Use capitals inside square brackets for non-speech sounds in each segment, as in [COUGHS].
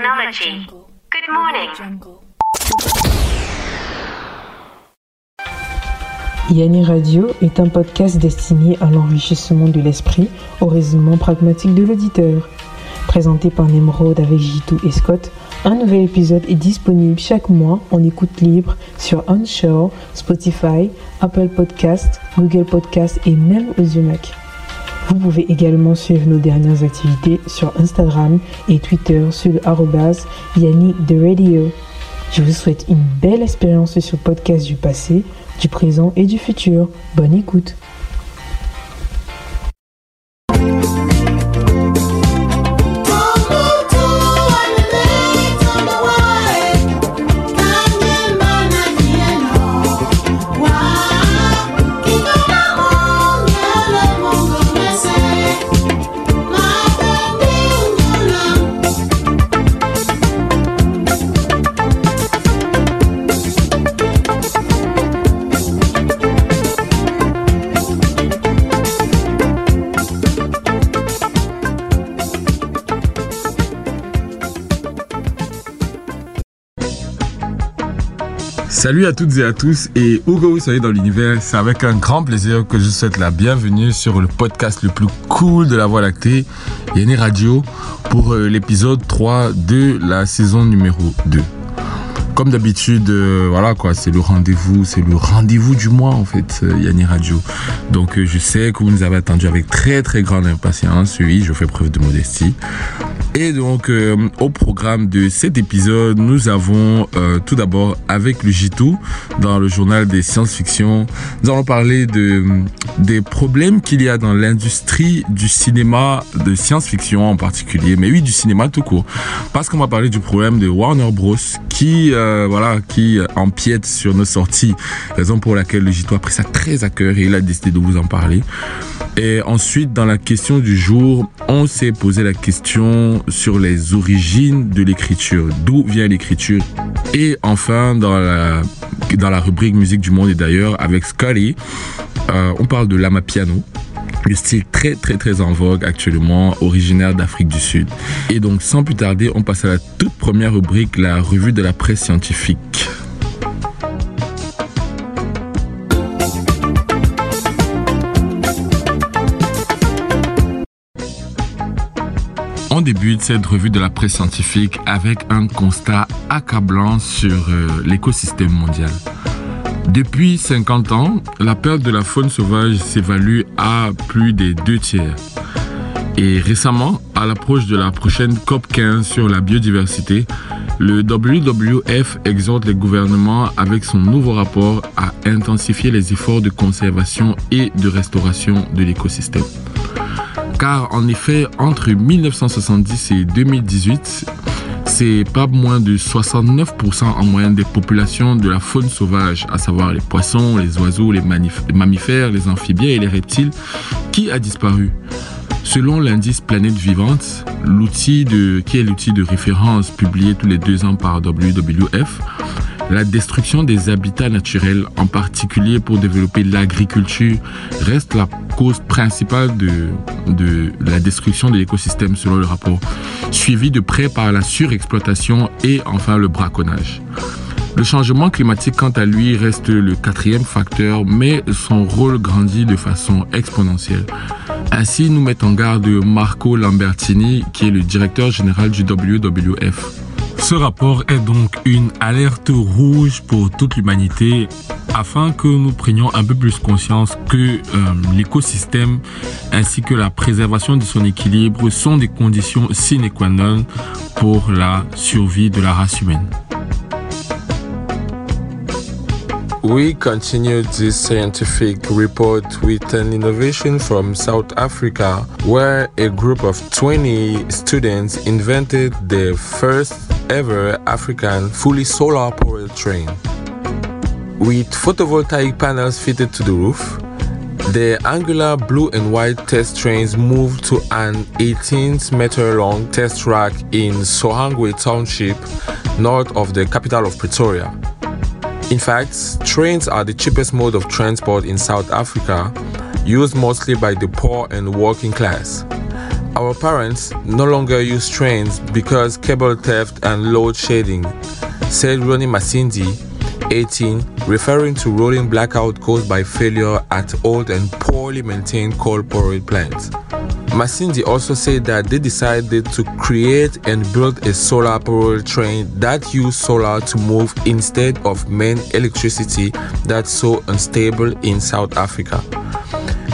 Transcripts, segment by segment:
technology. Good morning. Yanni Radio est un podcast destiné à l'enrichissement de l'esprit au raisonnement pragmatique de l'auditeur. Présenté par Nemrod avec Jitu et Scott, un nouvel épisode est disponible chaque mois en écoute libre sur Onshore, Spotify, Apple Podcast, Google Podcast et même Mac. Vous pouvez également suivre nos dernières activités sur Instagram et Twitter sur le arrobas Yanni The Radio. Je vous souhaite une belle expérience sur le podcast du passé, du présent et du futur. Bonne écoute. Salut à toutes et à tous et où que vous soyez dans l'univers, c'est avec un grand plaisir que je vous souhaite la bienvenue sur le podcast le plus cool de la Voie lactée, Yanni Radio, pour euh, l'épisode 3 de la saison numéro 2 comme d'habitude, euh, voilà quoi, c'est le rendez-vous, c'est le rendez-vous du mois en fait, euh, Yanni Radio. Donc je sais que vous nous avez attendu avec très très grande impatience. Oui, je fais preuve de modestie. Et donc, euh, au programme de cet épisode, nous avons euh, tout d'abord avec le J2 dans le journal des science-fiction, nous allons parler de, des problèmes qu'il y a dans l'industrie du cinéma de science-fiction en particulier, mais oui, du cinéma tout court. Parce qu'on va parler du problème de Warner Bros. qui, euh, voilà, qui empiète sur nos sorties, raison pour laquelle le J2 a pris ça très à cœur et il a décidé de vous en parler. Et ensuite, dans la question du jour, on s'est posé la question sur les origines de l'écriture, d'où vient l'écriture. Et enfin, dans la, rubrique musique du monde et d'ailleurs, avec Scotty, euh, on parle de l'ama piano le style très très très en vogue actuellement, originaire d'Afrique du Sud. Et donc sans plus tarder, on passe à la toute première rubrique, la revue de la presse scientifique. On débute cette revue de la presse scientifique avec un constat accablant sur euh, l'écosystème mondial? Depuis 50 ans, la perte de la faune sauvage s'évalue à plus des deux tiers. Et récemment, à l'approche de la prochaine COP 15 sur la biodiversité, le WWF exhorte les gouvernements avec son nouveau rapport à intensifier les efforts de conservation et de restauration de l'écosystème car en effet, entre 1970 et 2018, c'est pas moins de 69% en moyenne des populations de la faune sauvage, à savoir les poissons, les oiseaux, les, mammifères, les amphibiens et les reptiles, qui a disparu. Selon l'indice Planète Vivante, qui est l'outil de référence publié tous les deux ans par WWF, la destruction des habitats naturels, en particulier pour développer l'agriculture, reste la cause principale de, la destruction de l'écosystème selon le rapport, suivi de près par la surexploitation et enfin le braconnage. Le changement climatique, quant à lui, reste le quatrième facteur, mais son rôle grandit de façon exponentielle. Ainsi, nous met en garde Marco Lambertini, qui est le directeur général du WWF. Ce rapport est donc une alerte rouge pour toute l'humanité afin que nous prenions un peu plus conscience que euh, l'écosystème ainsi que la préservation de son équilibre sont des conditions sine qua non pour la survie de la race humaine. We continue this scientific report with an innovation from South Africa where a group of 20 students invented the first ever African fully solar powered train. With photovoltaic panels fitted to the roof, the angular blue and white test trains moved to an 18 meter long test track in Sohangwe Township, north of the capital of Pretoria. In fact, trains are the cheapest mode of transport in South Africa, used mostly by the poor and working class. Our parents no longer use trains because cable theft and load shedding, said Ronnie Masindi, 18, referring to rolling blackout caused by failure at old and poorly maintained coal power plants. Masindi also said that they decided to create and build a solar powered train that used solar to move instead of main electricity that's so unstable in South Africa.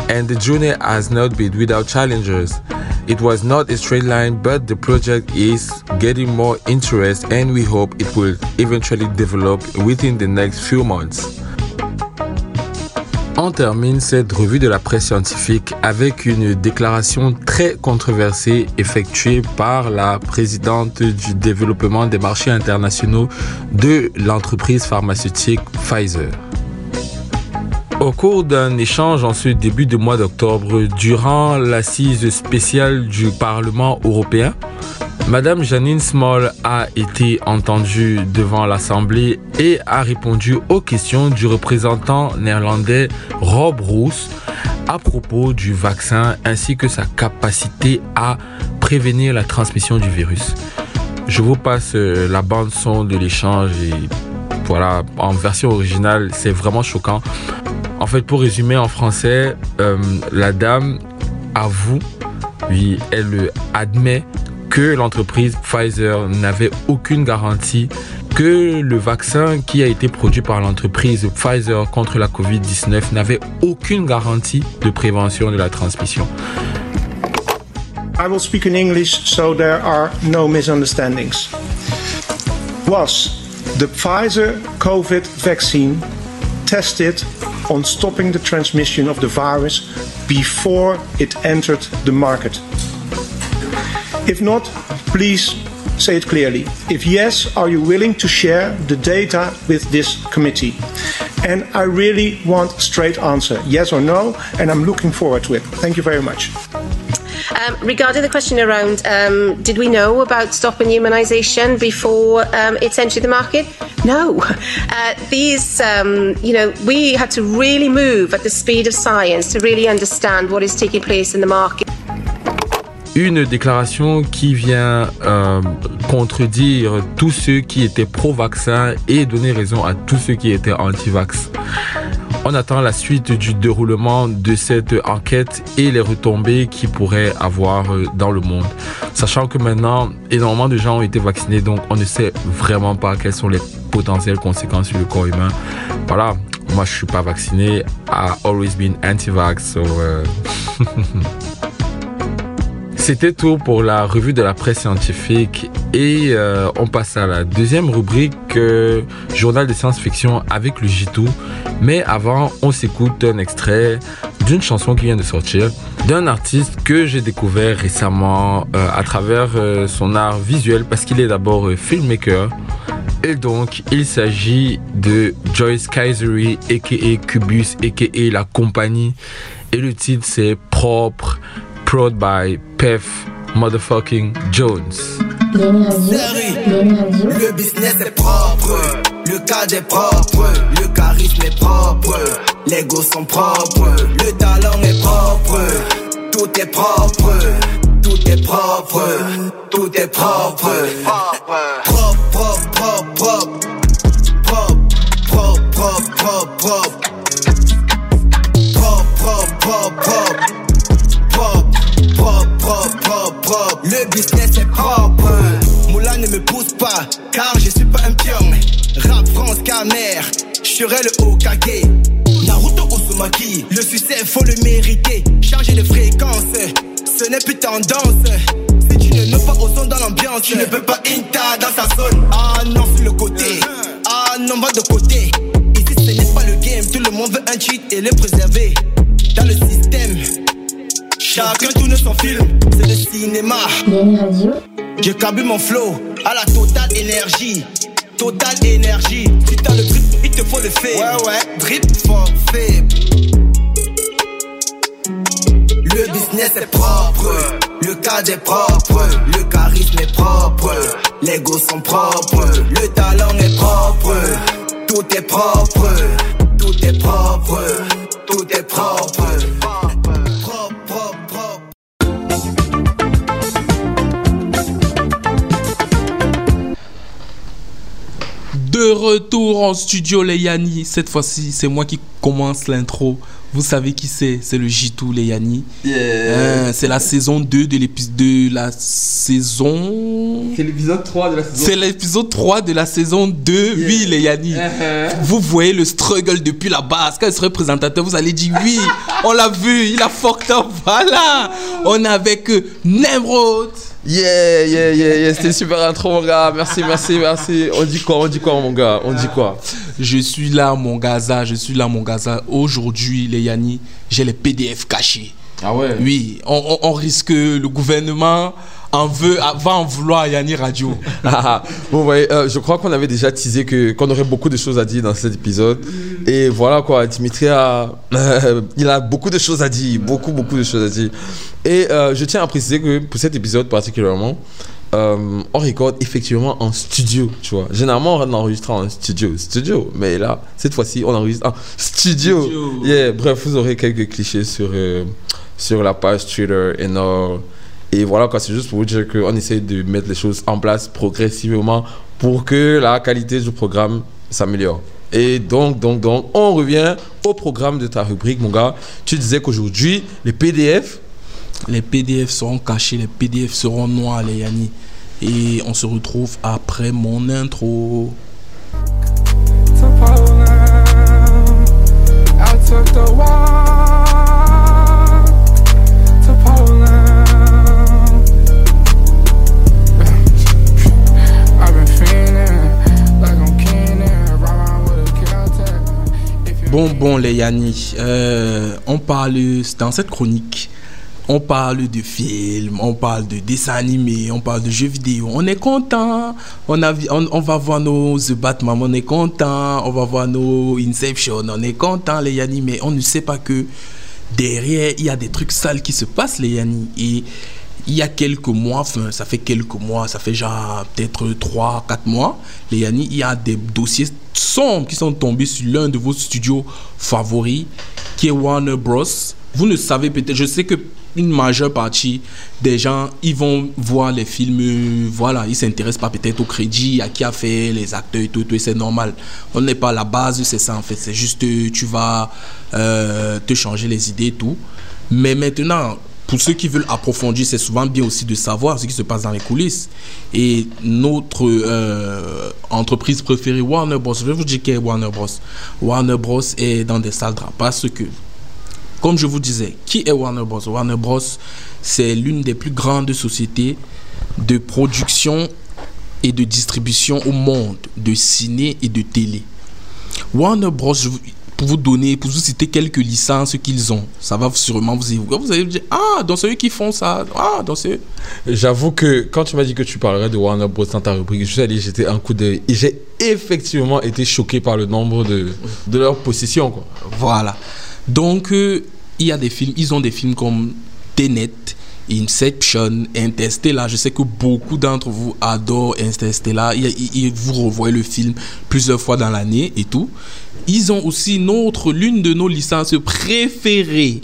And the journey has not been without challenges. It was not a straight line, but the project is getting more interest and we hope it will eventually develop within the next few months. On termine cette revue de la presse scientifique avec une déclaration très controversée effectuée par la présidente du développement des marchés internationaux de l'entreprise pharmaceutique Pfizer. Au cours d'un échange en ce début de mois d'octobre, durant l'assise spéciale du Parlement européen, Madame Janine Small a été entendue devant l'Assemblée et a répondu aux questions du représentant néerlandais Rob Roos à propos du vaccin ainsi que sa capacité à prévenir la transmission du virus. Je vous passe euh, la bande son de l'échange et voilà, en version originale, c'est vraiment choquant. En fait, pour résumer en français, euh, la dame avoue, oui, elle admet que l'entreprise Pfizer n'avait aucune garantie que le vaccin qui a été produit par l'entreprise Pfizer contre la COVID-19 n'avait aucune garantie de prévention de la transmission. I will speak in English so there are no misunderstandings. Was the Pfizer COVID vaccine tested on stopping the transmission of the virus before it entered the market? If not, please say it clearly. If yes, are you willing to share the data with this committee? And I really want a straight answer, yes or no, and I'm looking forward to it. Thank you very much. Um, regarding the question around um, did we know about stopping humanisation before um, it entered the market? No. [LAUGHS] Uh, these, um, you know, we had to really move at the speed of science to really understand what is taking place in the market. Une déclaration qui vient euh, contredire tous ceux qui étaient pro-vaccin et donner raison à tous ceux qui étaient anti-vax. On attend la suite du déroulement de cette enquête et les retombées qu'il pourrait avoir euh, dans le monde. Sachant que maintenant, énormément de gens ont été vaccinés, donc on ne sait vraiment pas quelles sont les potentielles conséquences sur le corps humain. Voilà, moi je suis pas vacciné. I always been anti-vax, euh, [LAUGHS] C'était tout pour la revue de la presse scientifique et euh, on passe à la deuxième rubrique euh, journal de science-fiction avec le J2. Mais avant, on s'écoute un extrait d'une chanson qui vient de sortir d'un artiste que j'ai découvert récemment euh, à travers son art visuel parce qu'il est d'abord filmmaker. Et donc, il s'agit de Joyce Kaisery, aka Cubus, aka La Compagnie. Et le titre, c'est Propre prod by Pef Motherfucking Jones. Le business est propre, le cadre est propre, le charisme est propre, les gosses sont propres, le talent est propre, tout est propre, tout est propre, tout est propre, propre, propre, Le business est propre. Moula ne me pousse pas, car je suis pas un pion. Rap France Camer, je serai le Okage. Naruto Uzumaki, le succès faut le mériter. Changer de fréquence, ce n'est plus tendance. Si tu ne mets pas au son dans l'ambiance, tu ne peux pas inta dans sa zone. Ah non, sur le côté. Ah non, va de côté. Ici, ce n'est pas le game, tout le monde veut un cheat et le préserver. Dans le système. Chacun tourne son film, c'est le cinéma. J'ai câblé mon flow à la totale énergie. Totale énergie. Si t'as le drip, il te faut le fait. Ouais, ouais, drip for fame. Le business est propre, le cadre est propre, le charisme est propre, les gosses sont propres, le talent est propre, tout est propre, tout est propre, tout est propre. De retour en studio, les Yanni. Cette fois-ci, c'est moi qui commence l'intro. Vous savez qui c'est? C'est le Jitou, les Yanni. Yeah. Hein, c'est la saison 2 de l'épisode de la saison. C'est l'épisode 3 de la saison. C'est l'épisode 3 de la saison 2. Oui, les Yanni. Uh-huh. Vous voyez le struggle depuis la base. Quand il serait présentateur, vous allez dire oui, on l'a vu, il a fucked up. Voilà. On est avec euh, Nemrod. Yeah, yeah, yeah, yeah. C'était super intro, mon gars. Merci, merci, merci. On dit quoi On dit quoi, mon gars? On dit quoi? Je suis là, mon Gaza. Je suis là, mon Gaza. Aujourd'hui, les Yanni, j'ai les PDF cachés. Ah ouais? Oui, on, on- on risque le gouvernement en veut, va en vouloir à Yanni Radio. [LAUGHS] Ah, ah. Bon, ouais, euh, je crois qu'on avait déjà teasé que qu'on aurait beaucoup de choses à dire dans cet épisode. Et voilà quoi, Dimitri a, euh, [LAUGHS] il a beaucoup de choses à dire, beaucoup, beaucoup de choses à dire. Et euh, je tiens à préciser que pour cet épisode particulièrement, euh, on recorde effectivement en studio, tu vois. Généralement, on enregistre en studio, studio. Mais là, cette fois-ci, on enregistre en studio. Studio. Yeah, bref, vous aurez quelques clichés sur, euh, sur la page Twitter et non. Et voilà, c'est juste pour vous dire qu'on essaie de mettre les choses en place progressivement pour que la qualité du programme s'améliore. Et donc, donc, donc, on revient au programme de ta rubrique, mon gars. Tu disais qu'aujourd'hui, les PDF, Les PDF seront cachés, les PDF seront noirs, les Yanni. Et on se retrouve après mon intro. Bon, bon, les Yanni, euh, on parle, dans cette chronique, on parle de films, on parle de dessins animés, on parle de jeux vidéo. On est content, on, a, on, va voir nos The Batman, on est content, on va voir nos Inception, on est content, les Yanni, mais on ne sait pas que derrière, il y a des trucs sales qui se passent, les Yanni. Et il y a quelques mois, enfin, ça fait quelques mois, ça fait genre peut-être 3, 4 mois, les Yanni, il y a des dossiers sombres qui sont tombés sur l'un de vos studios favoris, qui est Warner Bros. Vous ne savez peut-être, je sais que une majeure partie des gens, ils vont voir les films, voilà, ils s'intéressent pas peut-être au crédit, à qui a fait les acteurs et tout, tout, et c'est normal. On n'est pas à la base, c'est ça en fait, c'est juste euh, tu vas euh, te changer les idées et tout. Mais maintenant, pour ceux qui veulent approfondir, c'est souvent bien aussi de savoir ce qui se passe dans les coulisses. Et notre euh, entreprise préférée, Warner Bros. Je vais vous dire qui est Warner Bros. Warner Bros. est dans des sales draps parce que, comme je vous disais, qui est Warner Bros? Warner Bros. c'est l'une des plus grandes sociétés de production et de distribution au monde de ciné et de télé. Warner Bros, pour vous donner, pour vous citer quelques licences qu'ils ont, ça va sûrement vous évoquer. Vous allez vous dire, ah, donc c'est eux qui font ça. Ah, donc c'est eux. j'avoue que quand tu m'as dit que tu parlerais de Warner Bros. dans ta rubrique, je suis allé jeter un coup d'œil. Et j'ai effectivement été choqué par le nombre de, de leurs possessions, quoi. Voilà. Donc, euh, il y a des films, ils ont des films comme Tenet, Inception, Interstellar. Je sais que beaucoup d'entre vous adorent Interstellar. Il vous revoyez le film plusieurs fois dans l'année et tout. Ils ont aussi l'une de nos licences préférées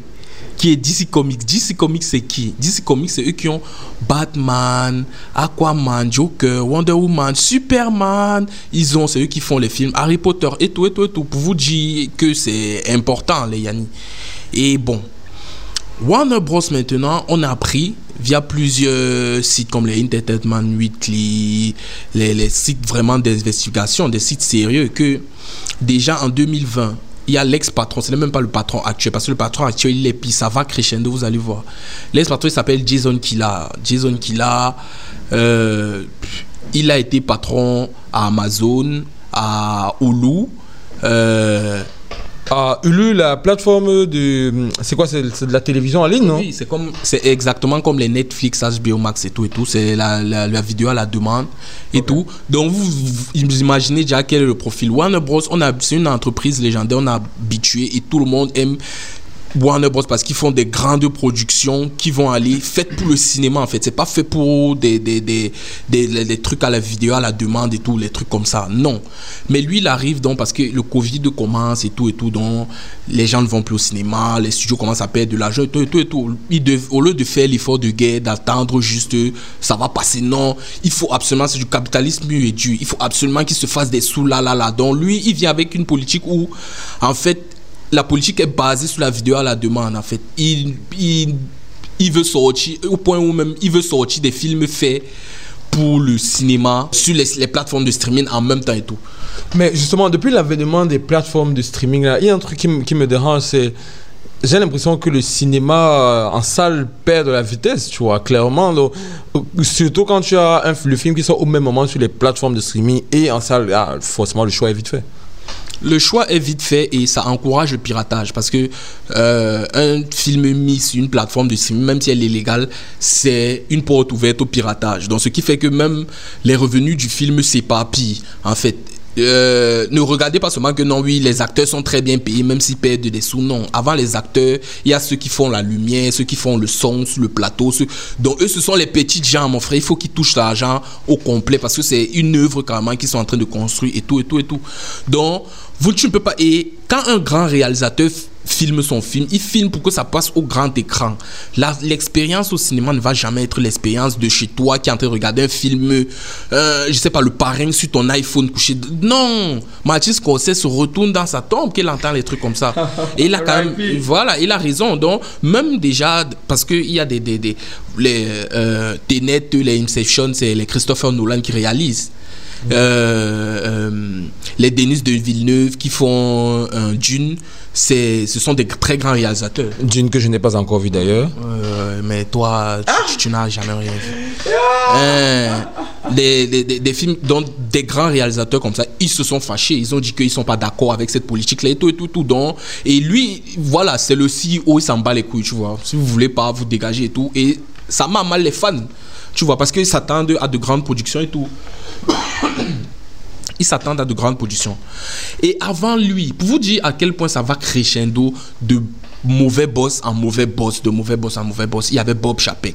qui est DC Comics. DC Comics, c'est qui? DC Comics, c'est eux qui ont Batman, Aquaman, Joker, Wonder Woman, Superman. Ils ont, c'est eux qui font les films Harry Potter et tout, et tout, et tout. Pour vous dire que c'est important, les Yanni. Et bon, Warner Bros. maintenant, on a appris via plusieurs sites comme les Entertainment Weekly, les, les sites vraiment d'investigation, des sites sérieux, que déjà en 2020, il y a l'ex-patron, ce n'est même pas le patron actuel, parce que le patron actuel, il est puis ça va crescendo, vous allez voir. L'ex-patron, il s'appelle Jason Killa. Jason Killa, euh, il a été patron à Amazon, à Hulu, euh, Ah, Hulu, la plateforme de. C'est quoi C'est de la télévision en ligne, non? Oui, c'est comme c'est exactement comme les Netflix, HBO Max et tout et tout. C'est la, la, la vidéo à la demande et tout. Donc vous, vous imaginez déjà quel est le profil. Warner Bros. On a c'est une entreprise légendaire, on a habitué et tout le monde aime Warner Bros. parce qu'ils font des grandes productions qui vont aller faites pour le cinéma en fait. C'est pas fait pour des des, des, des, trucs à la vidéo à la demande et tout les trucs comme ça. Non. Mais lui il arrive donc parce que le Covid commence et tout et tout donc les gens ne vont plus au cinéma les studios commencent à perdre de l'argent et tout et tout et tout. Il au lieu de faire l'effort de guerre d'attendre juste ça va passer. Non. Il faut absolument c'est du capitalisme et dur. Il faut absolument qu'il se fasse des sous là là là. Donc lui il vient avec une politique où en fait la politique est basée sur la vidéo à la demande en fait. Il, il, il veut sortir, au point où même il veut sortir des films faits pour le cinéma sur les, les plateformes de streaming en même temps et tout. Mais justement, depuis l'avènement des plateformes de streaming, là, il y a un truc qui, qui me dérange, c'est. J'ai l'impression que le cinéma euh, en salle perd de la vitesse, tu vois, clairement. euh, surtout quand tu as un, le film qui sort au même moment sur les plateformes de streaming et en salle, ah, forcément, le choix est vite fait. Le choix est vite fait et ça encourage le piratage parce que euh, un film mis sur une plateforme de streaming, même si elle est légale, c'est une porte ouverte au piratage. Donc ce qui fait que même les revenus du film s'éparpillent en fait. Euh, ne regardez pas seulement que non, oui, les acteurs sont très bien payés, même s'ils perdent des sous. Non, avant les acteurs, il y a ceux qui font la lumière, ceux qui font le son sur le plateau. Ceux... Donc, eux, ce sont les petits gens, mon frère. Il faut qu'ils touchent l'argent au complet parce que c'est une œuvre carrément qu'ils sont en train de construire et tout, et tout, et tout. Donc, vous, tu ne peux pas. Et quand un grand réalisateur filme son film, il filme pour que ça passe au grand écran. L'expérience au cinéma ne va jamais être l'expérience de chez toi qui est en train de regarder un film, euh, je sais pas, le parrain sur ton iPhone couché. Non Martin Scorsese se retourne dans sa tombe qu'il entend les trucs comme ça. [LAUGHS] Et il a quand même. Voilà, il a raison. Donc, même déjà, parce qu'il y a des. des, des les euh, Tenet, les Inception, c'est les Christopher Nolan qui réalisent. Euh, euh, les Denis de Villeneuve qui font un Dune, c'est, ce sont des très grands réalisateurs. Dune que je n'ai pas encore vu d'ailleurs. Euh, mais toi, tu, tu n'as jamais rien vu. Hein, des, des, des, des films dont des grands réalisateurs comme ça, ils se sont fâchés. Ils ont dit qu'ils sont pas d'accord avec cette politique-là et tout et tout, tout. Donc, et lui, voilà, c'est le CEO, il s'en bat les couilles, tu vois. Si vous voulez pas, vous dégagez et tout. Et ça m'a mal les fans, tu vois, parce qu'ils s'attendent à de grandes productions et tout. [COUGHS] Ils s'attendent à de grandes productions. Et avant lui, pour vous dire à quel point ça va crescendo de mauvais boss en mauvais boss, de mauvais boss en mauvais boss, il y avait Bob Chapek.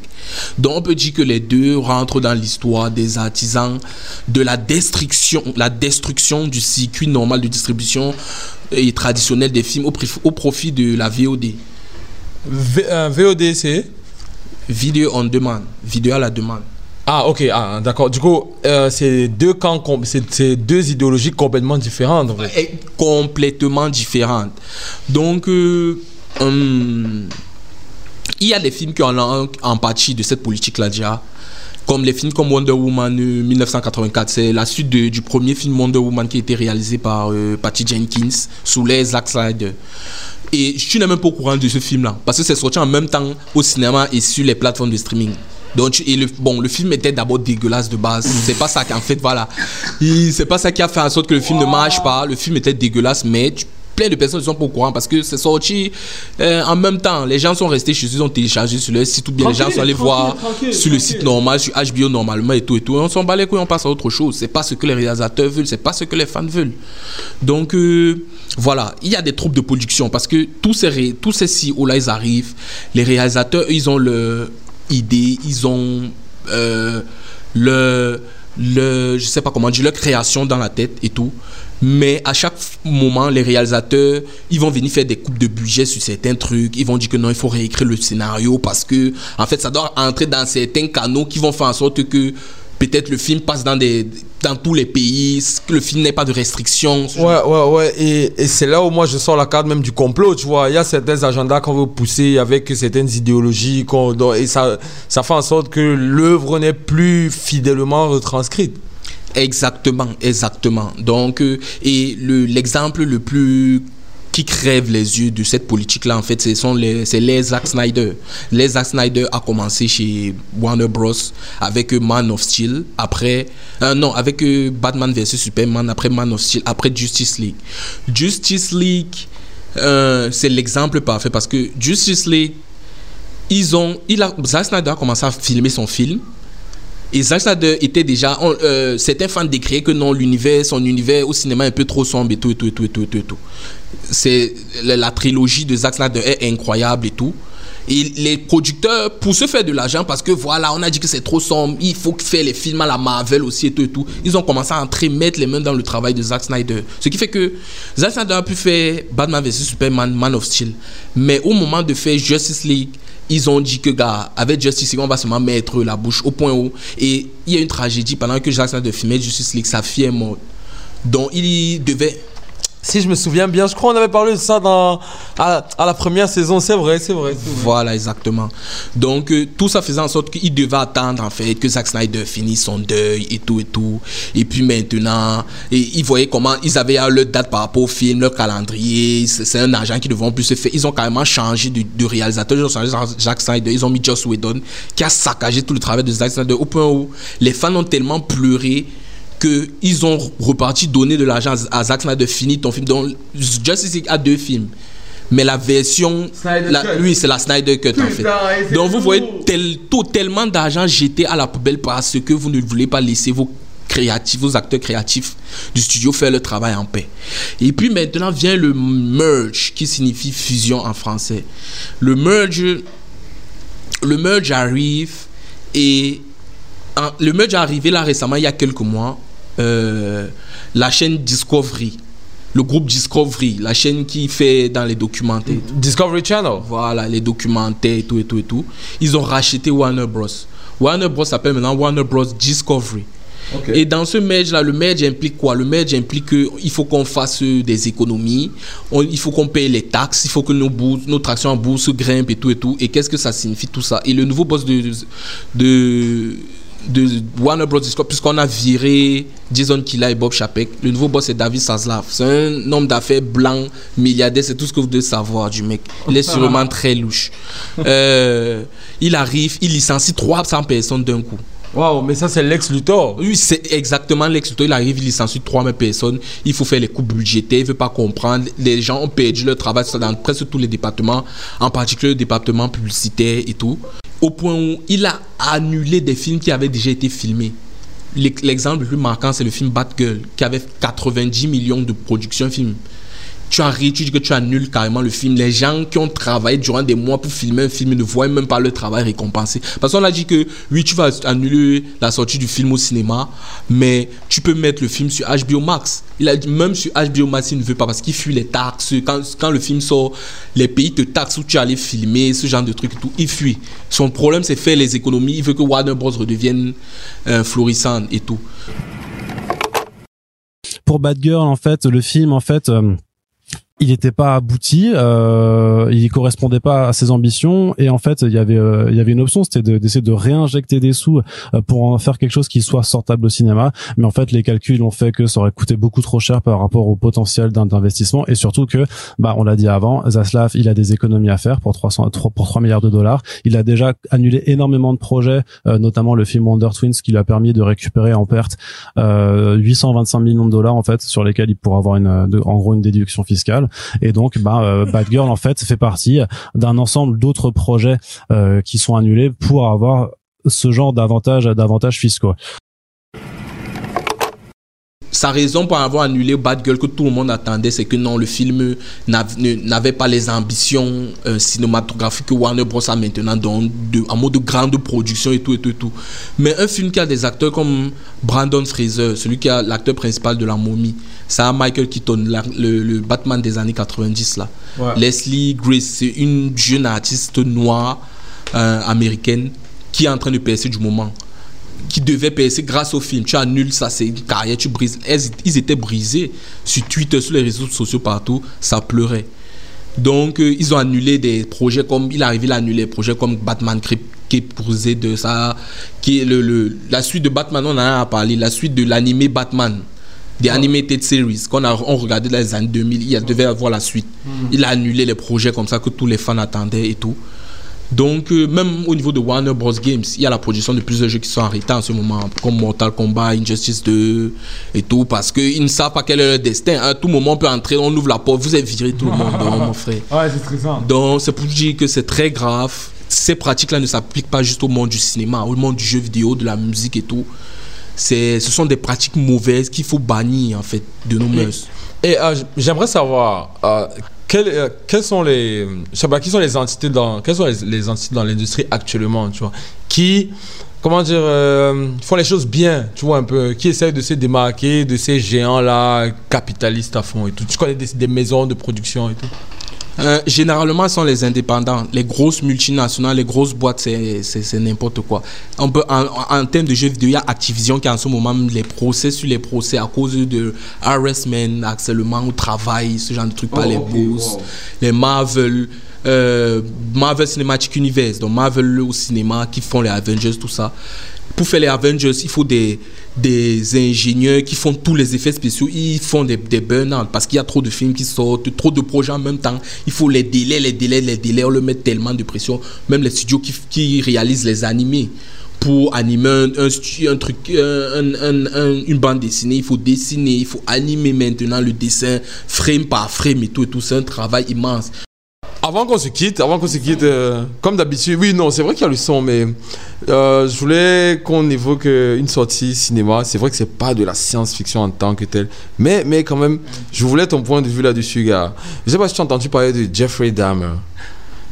Donc on peut dire que les deux rentrent dans l'histoire des artisans de la destruction, la destruction du circuit normal de distribution et traditionnel des films au, profit de la VOD. V- euh, VOD, c'est Video on demand, vidéo à la demande. Ah, ok, ah, d'accord. Du coup, euh, c'est deux camps, c'est deux idéologies complètement différentes. en est complètement différente. Donc, euh, hum, il y a des films qui ont en, partie de cette politique-là déjà. Comme les films comme Wonder Woman euh, 1984, c'est la suite du premier film Wonder Woman qui a été réalisé par euh, Patty Jenkins sous les Zack Snyder. Et je suis même pas au courant de ce film-là parce que c'est sorti en même temps au cinéma et sur les plateformes de streaming. Donc, et le, bon, le film était d'abord dégueulasse de base. C'est pas ça qu'en fait, voilà. Il- C'est pas ça qui a fait en sorte que le film ne marche pas. Le film était dégueulasse, mais tu- plein de personnes ne sont pas au courant parce que c'est sorti euh, en même temps. Les gens sont restés chez eux, ils ont téléchargé sur leur site ou bien les gens sont allés voir sur le site normal, sur HBO normalement et tout et tout. On s'en bat les couilles, on passe à autre chose. C'est pas ce que les réalisateurs veulent, c'est pas ce que les fans veulent. Donc euh, voilà, il y a des troupes de production parce que tous ces, tous ces CEO-là, ils arrivent. Les réalisateurs, ils ont leur idée, ils ont euh, le, je sais pas comment dire, leur création dans la tête et tout. Mais à chaque moment, les réalisateurs, ils vont venir faire des coupes de budget sur certains trucs. Ils vont dire que non, il faut réécrire le scénario parce que, en fait, ça doit entrer dans certains canaux qui vont faire en sorte que peut-être le film passe dans, des, dans tous les pays, que le film n'ait pas de restrictions. Ouais, ouais, ouais. Et, et c'est là où moi je sors la carte même du complot, tu vois. Il y a certains agendas qu'on veut pousser avec certaines idéologies, qu'on- et ça, ça fait en sorte que l'œuvre n'est plus fidèlement retranscrite. Exactement, exactement. Donc, euh, et le- l'exemple le plus qui crève les yeux de cette politique-là, en fait, ce sont les, c'est les Zack Snyder. Les Zack Snyder a commencé chez Warner Bros. avec Man of Steel, après, euh, non, avec euh, Batman vs Superman, après Man of Steel, après Justice League. Justice League, euh, c'est l'exemple parfait parce que Justice League, ils ont, il a, Zack Snyder a commencé à filmer son film Et Zack Snyder était déjà, on- euh, certains fans décriaient que non, l'univers, son univers au cinéma est un peu trop sombre et tout, et tout, et tout, et tout, et tout. C'est la, la trilogie de Zack Snyder est incroyable et tout. Et les producteurs, pour se faire de l'argent, parce que voilà, on a dit que c'est trop sombre, il faut faire les films à la Marvel aussi et tout et tout. Ils ont commencé à entrer, mettre les mains dans le travail de Zack Snyder. Ce qui fait que Zack Snyder a pu faire Batman vs Superman, Man of Steel. Mais au moment de faire Justice League, ils ont dit que, gars, avec Justice League, on va seulement mettre la bouche au point où. Et il y a une tragédie pendant que Zack Snyder filmait Justice League, sa fille est morte. Donc il devait. Si je me souviens bien, je crois qu'on avait parlé de ça dans, à, la première saison. C'est vrai, c'est vrai. Voilà, exactement. Donc, euh, tout ça faisait en sorte qu'il devait attendre, en fait, que Zack Snyder finisse son deuil et tout et tout. Et puis maintenant, ils voyaient comment ils avaient leur date par rapport au film, leur calendrier. C'est un argent qui ne devant plus se faire. Ils ont carrément changé de, de réalisateur. Ils ont changé Zack Snyder. Ils ont mis Joss Whedon, qui a saccagé tout le travail de Zack Snyder au point où les fans ont tellement pleuré que ils ont reparti donner de l'argent à Zack Snyder fini ton film donc Justice League a deux films mais la version la- oui c'est la Snyder Cut en fait Putain, et c'est donc vous voyez tel- tout- tellement d'argent jeté à la poubelle parce que vous ne voulez pas laisser vos créatifs, vos acteurs créatifs du studio faire le travail en paix. Et puis maintenant vient le merge qui signifie fusion en français. Le merge le merge arrive et en- le merge est arrivé là récemment, il y a quelques mois. Euh, la chaîne Discovery, le groupe Discovery, la chaîne qui fait dans les documentaires. Discovery Channel. Voilà, les documentaires et tout et tout et tout. Ils ont racheté Warner Bros. Warner Bros s'appelle maintenant Warner Bros Discovery. Et dans ce merge là, le merge implique quoi? Le merge implique qu'il faut qu'on fasse euh, des économies, on- il faut qu'on paye les taxes, il faut que nos, bourses, nos tractions en bourse grimpent et tout et tout. Et qu'est-ce que ça signifie tout ça? Et le nouveau boss de, de, de Warner Bros. Discovery, puisqu'on a viré Jason Killa et Bob Chapek, le nouveau boss c'est David Zaslav. C'est un homme d'affaires blanc, milliardaire, c'est tout ce que vous devez savoir du mec. Il est sûrement très louche. Euh, il arrive, il licencie 300 personnes d'un coup. Waouh, mais ça, c'est Lex Luthor. Oui, c'est exactement Lex Luthor. Il arrive, il licencie 3000 personnes. Il faut faire les coûts budgétaires. Il veut pas comprendre. Les gens ont perdu leur travail dans presque tous les départements, en particulier le département publicitaire et tout. Au point où il a annulé des films qui avaient déjà été filmés. L'ex- L'exemple le plus marquant, c'est le film Batgirl, qui avait 90 millions de production film. Tu arrives, tu dis que tu annules carrément le film. Les gens qui ont travaillé durant des mois pour filmer un film ne voient même pas leur travail récompensé. Parce qu'on a dit que oui, tu vas annuler la sortie du film au cinéma, mais tu peux mettre le film sur HBO Max. Il a dit même sur HBO Max, il ne veut pas parce qu'il fuit les taxes. Quand, quand le film sort, les pays te taxent où tu allais filmer, ce genre de trucs et tout. Il fuit. Son problème, c'est faire les économies. Il veut que Warner Bros. redevienne euh, florissant et tout. pour Bad Girl en fait le film en fait euh, il n'était pas abouti, euh, il correspondait pas à ses ambitions. Et en fait il y avait euh, une option c'était de- d'essayer de, réinjecter des sous euh, pour en faire quelque chose qui soit sortable au cinéma. Mais en fait les calculs ont fait que ça aurait coûté beaucoup trop cher par rapport au potentiel d'investissement. Et surtout que bah on l'a dit avant Zaslav il a des économies à faire pour 300 3 pour 3 milliards de dollars. Il a déjà annulé énormément de projets euh, notamment le film Wonder Twins qui lui a permis de récupérer en perte euh, 825 millions de dollars en fait sur lesquels il pourra avoir une en gros une déduction fiscale et donc bah euh, Bad Girl en fait fait partie d'un ensemble d'autres projets euh, qui sont annulés pour avoir ce genre d'avantages fiscaux. Sa raison pour avoir annulé Bad Girl que tout le monde attendait, c'est que non, le film n'avait pas les ambitions euh, cinématographiques que Warner Bros a maintenant, donc de, en mode de grande production et tout, et tout, et tout. Mais un film qui a des acteurs comme Brandon Fraser, celui qui a l'acteur principal de La Momie, ça a Michael Keaton, la- le, le Batman des années 90 là. Ouais. Leslie Grace, c'est une jeune artiste noire euh, américaine qui est en train de percer du moment qui devait percer grâce au film. Tu annules ça, c'est une carrière, tu brises. Ils étaient brisés sur Twitter, sur les réseaux sociaux partout, ça pleurait. Donc, euh, ils ont annulé des projets comme. Il est arrivé à annuler des projets comme Batman Cape Crusade, de ça, qui est le, le- la suite de Batman, on en a parlé, la suite de l'animé Batman, des animated series qu'on a on regardait dans les années 2000, il devait avoir la suite. Il a annulé les projets comme ça que tous les fans attendaient et tout. Donc, euh, même au niveau de Warner Bros. Games, il y a la production de plusieurs jeux qui sont arrêtés en ce moment, comme Mortal Kombat, Injustice 2 et tout, parce qu'ils ne savent pas quel est leur destin. À tout moment, on peut entrer, on ouvre la porte, vous avez viré tout le monde, donc, mon frère. [LAUGHS] Ouais, c'est stressant. Donc, c'est pour dire que c'est très grave. ces pratiques-là ne s'appliquent pas juste au monde du cinéma, au monde du jeu vidéo, de la musique et tout. C'est, ce sont des pratiques mauvaises qu'il faut bannir en fait de nos mœurs. Et euh, j'aimerais savoir euh, quelles, euh, sont les, qui sont les entités dans, quelles sont les, entités dans l'industrie actuellement, tu vois, qui, comment dire, euh, font les choses bien, tu vois un peu, qui essayent de se démarquer de ces géants là capitalistes à fond et tout? Tu connais des, des maisons de production et tout? Euh, généralement, ce sont les indépendants. Les grosses multinationales, les grosses boîtes, c'est- n'importe quoi. On peut, en, en termes de jeux vidéo, il y a Activision qui en ce moment les procès sur les procès à cause de harassment, harcèlement au travail, ce genre de trucs, pas Oh, les ok, boss. wow. Les Marvel, euh, Marvel Cinematic Universe, donc Marvel au cinéma qui font les Avengers, tout ça. Pour faire les Avengers, il faut des, des ingénieurs qui font tous les effets spéciaux. Ils font des, des burn-out parce qu'il y a trop de films qui sortent, trop de projets en même temps. Il faut les délais, les délais, les délais. On leur met tellement de pression. Même les studios qui, qui réalisent les animés. Pour animer un, un, truc, un- un- un- une bande dessinée, il faut dessiner, il faut animer maintenant le dessin frame par frame et tout et tout. C'est un travail immense. Avant qu'on se quitte, avant qu'on se quitte, euh, comme d'habitude, oui, non, c'est vrai qu'il y a le son, mais euh, je voulais qu'on évoque euh, une sortie cinéma. C'est vrai que c'est pas de la science-fiction en tant que telle, mais, mais quand même, je voulais ton point de vue là-dessus, gars. Je sais pas si tu as entendu parler de Jeffrey Dahmer.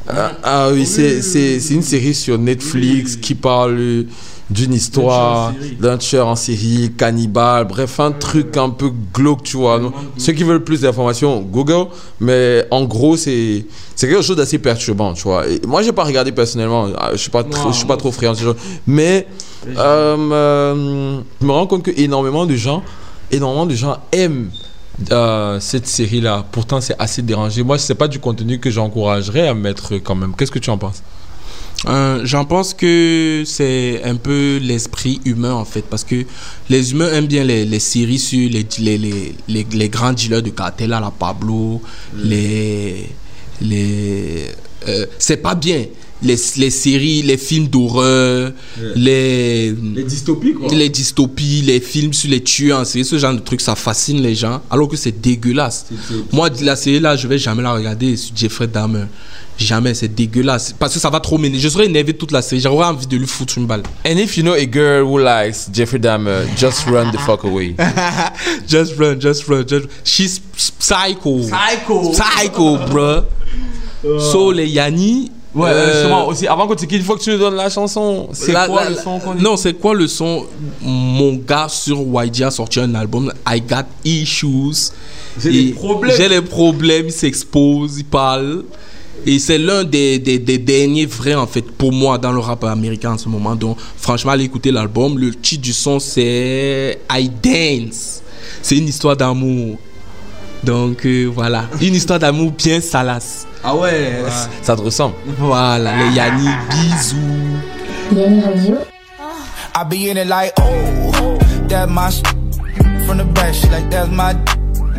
Euh, ah oui, c'est une série sur Netflix qui parle d'une histoire d'un tueur en série, cannibale, bref, un truc un peu glauque, tu vois. Ceux qui veulent plus d'informations, Google, mais en gros, c'est quelque chose d'assez perturbant, tu vois. Et moi, j'ai pas regardé personnellement, Ah, je suis pas, je suis pas trop friand de ce genre. mais euh, euh, je me rends compte que énormément de gens, énormément de gens aiment euh, cette série-là. Pourtant, c'est assez dérangé. Moi, c'est pas du contenu que j'encouragerais à mettre quand même. Qu'est-ce que tu en penses? Euh, J'en pense que c'est un peu l'esprit humain en fait, parce que les humains aiment bien les, les séries sur les, les, les, les, les grands dealers de cartel, à la Pablo, les. les euh, c'est pas bien. Les, les séries, les films d'horreur, les, Les dystopies, quoi. les dystopies, les films sur les tueurs en série, ce genre de trucs, ça fascine les gens, alors que c'est dégueulasse. Moi, la série là, je vais jamais la regarder sur Jeffrey Dahmer. Jamais, c'est dégueulasse. Parce que ça va trop m'énerver. Je serais énervé toute la série. J'aurais envie de lui foutre une balle. And if you know a girl who likes Jeffrey Dahmer, just run the fuck away. [LAUGHS] just run, just run, just She's psycho. Psycho. Psycho, bro. So, les Yanni. Ouais, euh, justement, aussi, avant que tu quittes, il faut que tu nous donnes la chanson. C'est La- quoi la- le son qu'on Non, c'est quoi le son? Mon gars sur YG a sorti un album, I Got Issues. J'ai des problèmes. J'ai les problèmes, il s'expose, il parle. Et c'est l'un des, des, des derniers vrais, en fait, pour moi, dans le rap américain en ce moment. Donc, franchement, allez écouter l'album. Le titre du son, c'est I Dance. C'est une histoire d'amour. Donc, euh, voilà. Une histoire d'amour bien salace. Ah ouais, ça te ressemble. Voilà, les Yanni, bisous. I be in it like, oh, that my sh- from the back, like, that's my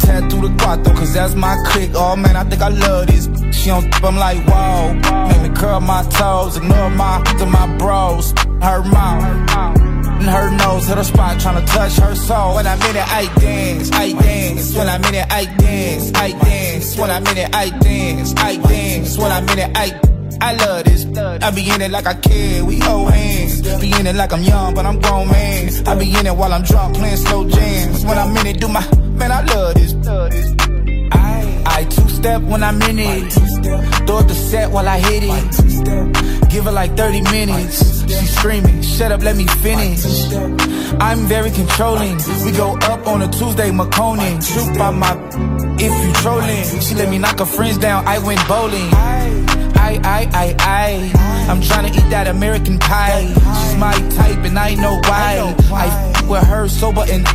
tattoo the cuatro, cause that's my click. Oh man, I think I love this. She on I'm like, whoa, make me curl my toes, ignore my, to my bros, her mouth. And her nose hit her spot, tryna touch her soul. When I'm in it, I dance, I dance. When I'm in it, I dance, I dance. When I'm in it, I dance, I dance. When I'm in it, I I love this. I be in it like I care, we hold hands. Be in it like I'm young, but I'm grown man. I be in it while I'm drunk, playing slow jams. When I'm in it, do my man, I love this. I, I two step when I'm in it. Throw up the set while I hit it. Give her like 30 minutes. She screaming, shut up, let me finish. I'm very controlling. We go up on a Tuesday, McConan. Shoot by my if you trolling. She let me knock her friends down. I went bowling. I, I, I, I. I'm trying to eat that American pie. She's my type and I know why. I f- with her sober and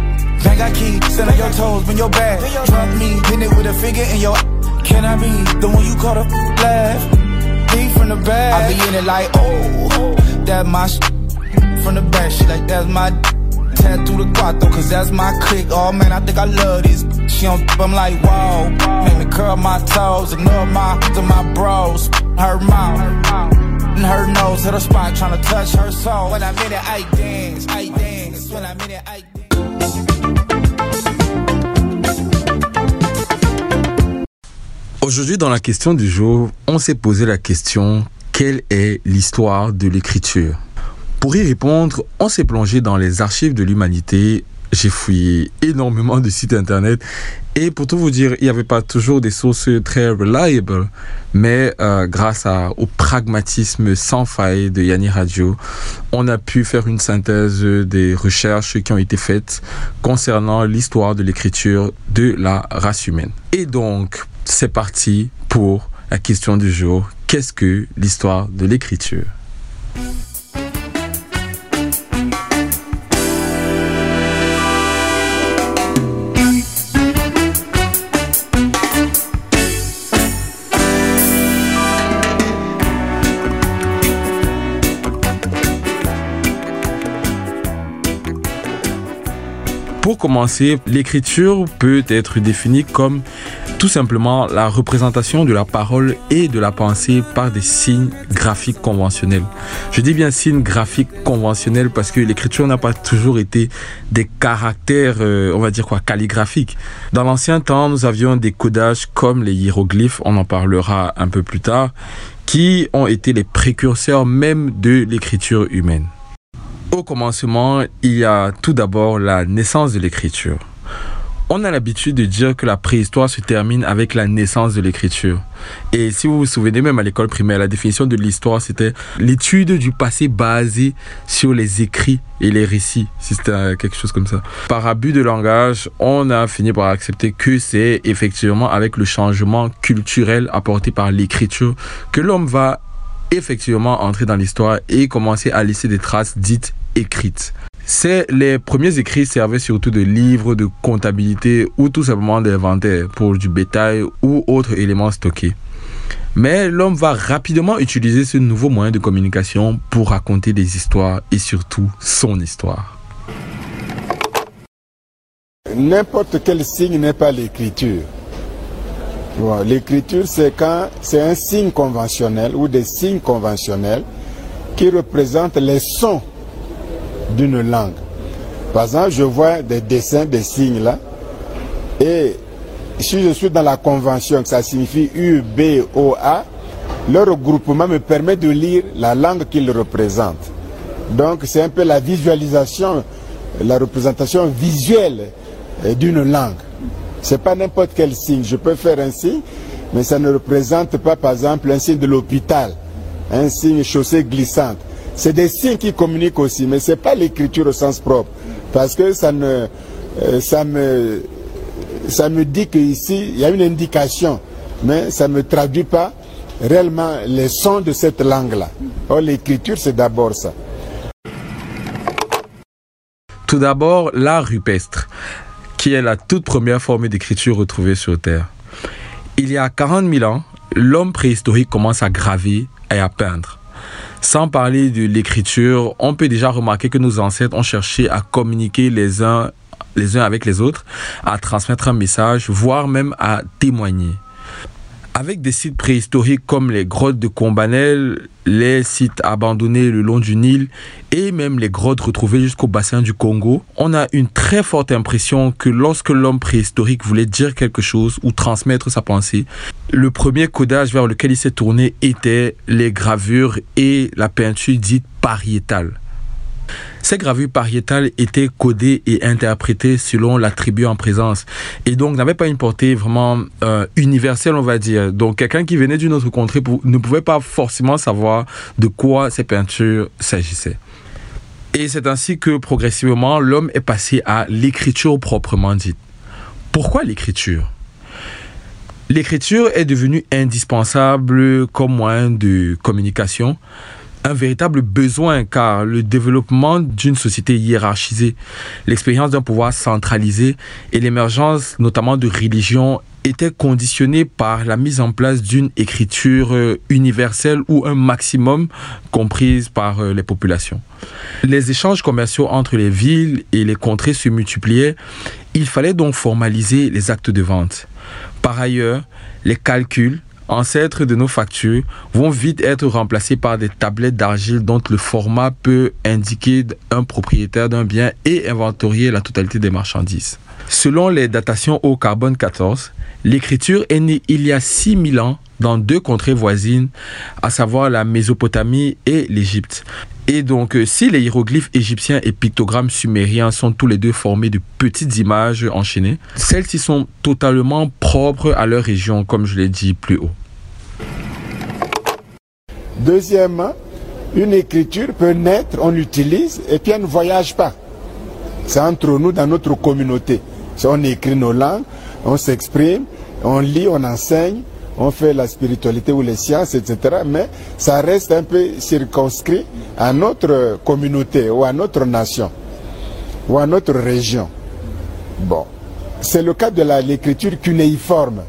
bang I keep. Sit on your toes when you're bad. Drunk me, hit it with a finger in your. Can I be the one you call to laugh? Me from the back. I be in it like, oh, that my from the back. She like, that's my tattoo the cuatro, cause that's my click. Oh man, I think I love this. She on I'm like, wow. Make me curl my toes, ignore my, to my bros. Her mouth. And her nose hit her spot, tryna touch her soul. When I'm in it, I dance, I dance. When I'm in it, I dance. Aujourd'hui, dans la question du jour, on s'est posé la question quelle est l'histoire de l'écriture? Pour y répondre, on s'est plongé dans les archives de l'humanité. J'ai fouillé énormément de sites internet et pour tout vous dire, il n'y avait pas toujours des sources très reliable, mais euh, grâce au pragmatisme sans faille de Yanni Radio, on a pu faire une synthèse des recherches qui ont été faites concernant l'histoire de l'écriture de la race humaine. Et donc, c'est parti pour la question du jour. Qu'est-ce que l'histoire de l'écriture? Pour commencer, l'écriture peut être définie comme tout simplement la représentation de la parole et de la pensée par des signes graphiques conventionnels. Je dis bien signes graphiques conventionnels parce que l'écriture n'a pas toujours été des caractères, euh, on va dire quoi, calligraphiques. Dans l'ancien temps, nous avions des codages comme les hiéroglyphes, on en parlera un peu plus tard, qui ont été les précurseurs même de l'écriture humaine. Au commencement, il y a tout d'abord la naissance de l'écriture. On a l'habitude de dire que la préhistoire se termine avec la naissance de l'écriture. Et si vous vous souvenez, même à l'école primaire, la définition de l'histoire, c'était l'étude du passé basée sur les écrits et les récits, si c'était quelque chose comme ça. Par abus de langage, on a fini par accepter que c'est effectivement avec le changement culturel apporté par l'écriture que l'homme va effectivement entrer dans l'histoire et commencer à laisser des traces dites écrites. C'est les premiers écrits servaient surtout de livres de comptabilité ou tout simplement d'inventaire pour du bétail ou autres éléments stockés. Mais l'homme va rapidement utiliser ce nouveau moyen de communication pour raconter des histoires et surtout son histoire. N'importe quel signe n'est pas l'écriture. L'écriture, c'est quand c'est un signe conventionnel ou des signes conventionnels qui représentent les sons d'une langue. Par exemple, je vois des dessins, des signes là, et si je suis dans la convention, que ça signifie U, B, O, A, leur regroupement me permet de lire la langue qu'ils représentent. Donc c'est un peu la visualisation, la représentation visuelle euh, d'une langue. C'est pas n'importe quel signe. Je peux faire un signe, mais ça ne représente pas, par exemple, un signe de l'hôpital, un signe chaussée glissante. C'est des signes qui communiquent aussi, mais ce n'est pas l'écriture au sens propre. Parce que ça, ne, euh, ça, me, ça me dit qu'ici, il y a une indication, mais ça ne traduit pas réellement les sons de cette langue-là. Or, l'écriture, c'est d'abord ça. Tout d'abord, l'art rupestre, qui est la toute première forme d'écriture retrouvée sur Terre. Il y a 40 000 ans, l'homme préhistorique commence à graver et à peindre. Sans parler de l'écriture, on peut déjà remarquer que nos ancêtres ont cherché à communiquer les uns, les uns avec les autres, à transmettre un message, voire même à témoigner. Avec des sites préhistoriques comme les grottes de Combanel, les sites abandonnés le long du Nil et même les grottes retrouvées jusqu'au bassin du Congo, on a une très forte impression que lorsque l'homme préhistorique voulait dire quelque chose ou transmettre sa pensée, le premier codage vers lequel il s'est tourné était les gravures et la peinture dite pariétale. Ces gravures pariétales étaient codées et interprétées selon la tribu en présence et donc n'avaient pas une portée vraiment euh, universelle, on va dire. Donc quelqu'un qui venait d'une autre contrée ne pouvait pas forcément savoir de quoi ces peintures s'agissaient. Et c'est ainsi que progressivement l'homme est passé à l'écriture proprement dite. Pourquoi l'écriture? L'écriture est devenue indispensable comme moyen de communication un véritable besoin car le développement d'une société hiérarchisée, l'expérience d'un pouvoir centralisé et l'émergence notamment de religions étaient conditionnés par la mise en place d'une écriture euh, universelle ou un maximum comprise par euh, les populations. Les échanges commerciaux entre les villes et les contrées se multipliaient. Il fallait donc formaliser les actes de vente. Par ailleurs, les calculs, ancêtres de nos factures, vont vite être remplacés par des tablettes d'argile dont le format peut indiquer un propriétaire d'un bien et inventorier la totalité des marchandises. Selon les datations au carbone 14, l'écriture est née il y a 6000 ans dans deux contrées voisines, à savoir la Mésopotamie et l'Égypte. Et donc, euh, si les hiéroglyphes égyptiens et pictogrammes sumériens sont tous les deux formés de petites images enchaînées, celles-ci sont totalement propres à leur région, comme je l'ai dit plus haut. Deuxièmement, une écriture peut naître, on l'utilise et puis elle ne voyage pas. C'est entre nous dans notre communauté. On écrit nos langues, on s'exprime, on lit, on enseigne, on fait la spiritualité ou les sciences, etc. Mais ça reste un peu circonscrit à notre communauté ou à notre nation ou à notre région. Bon, c'est le cas de l'écriture cunéiforme,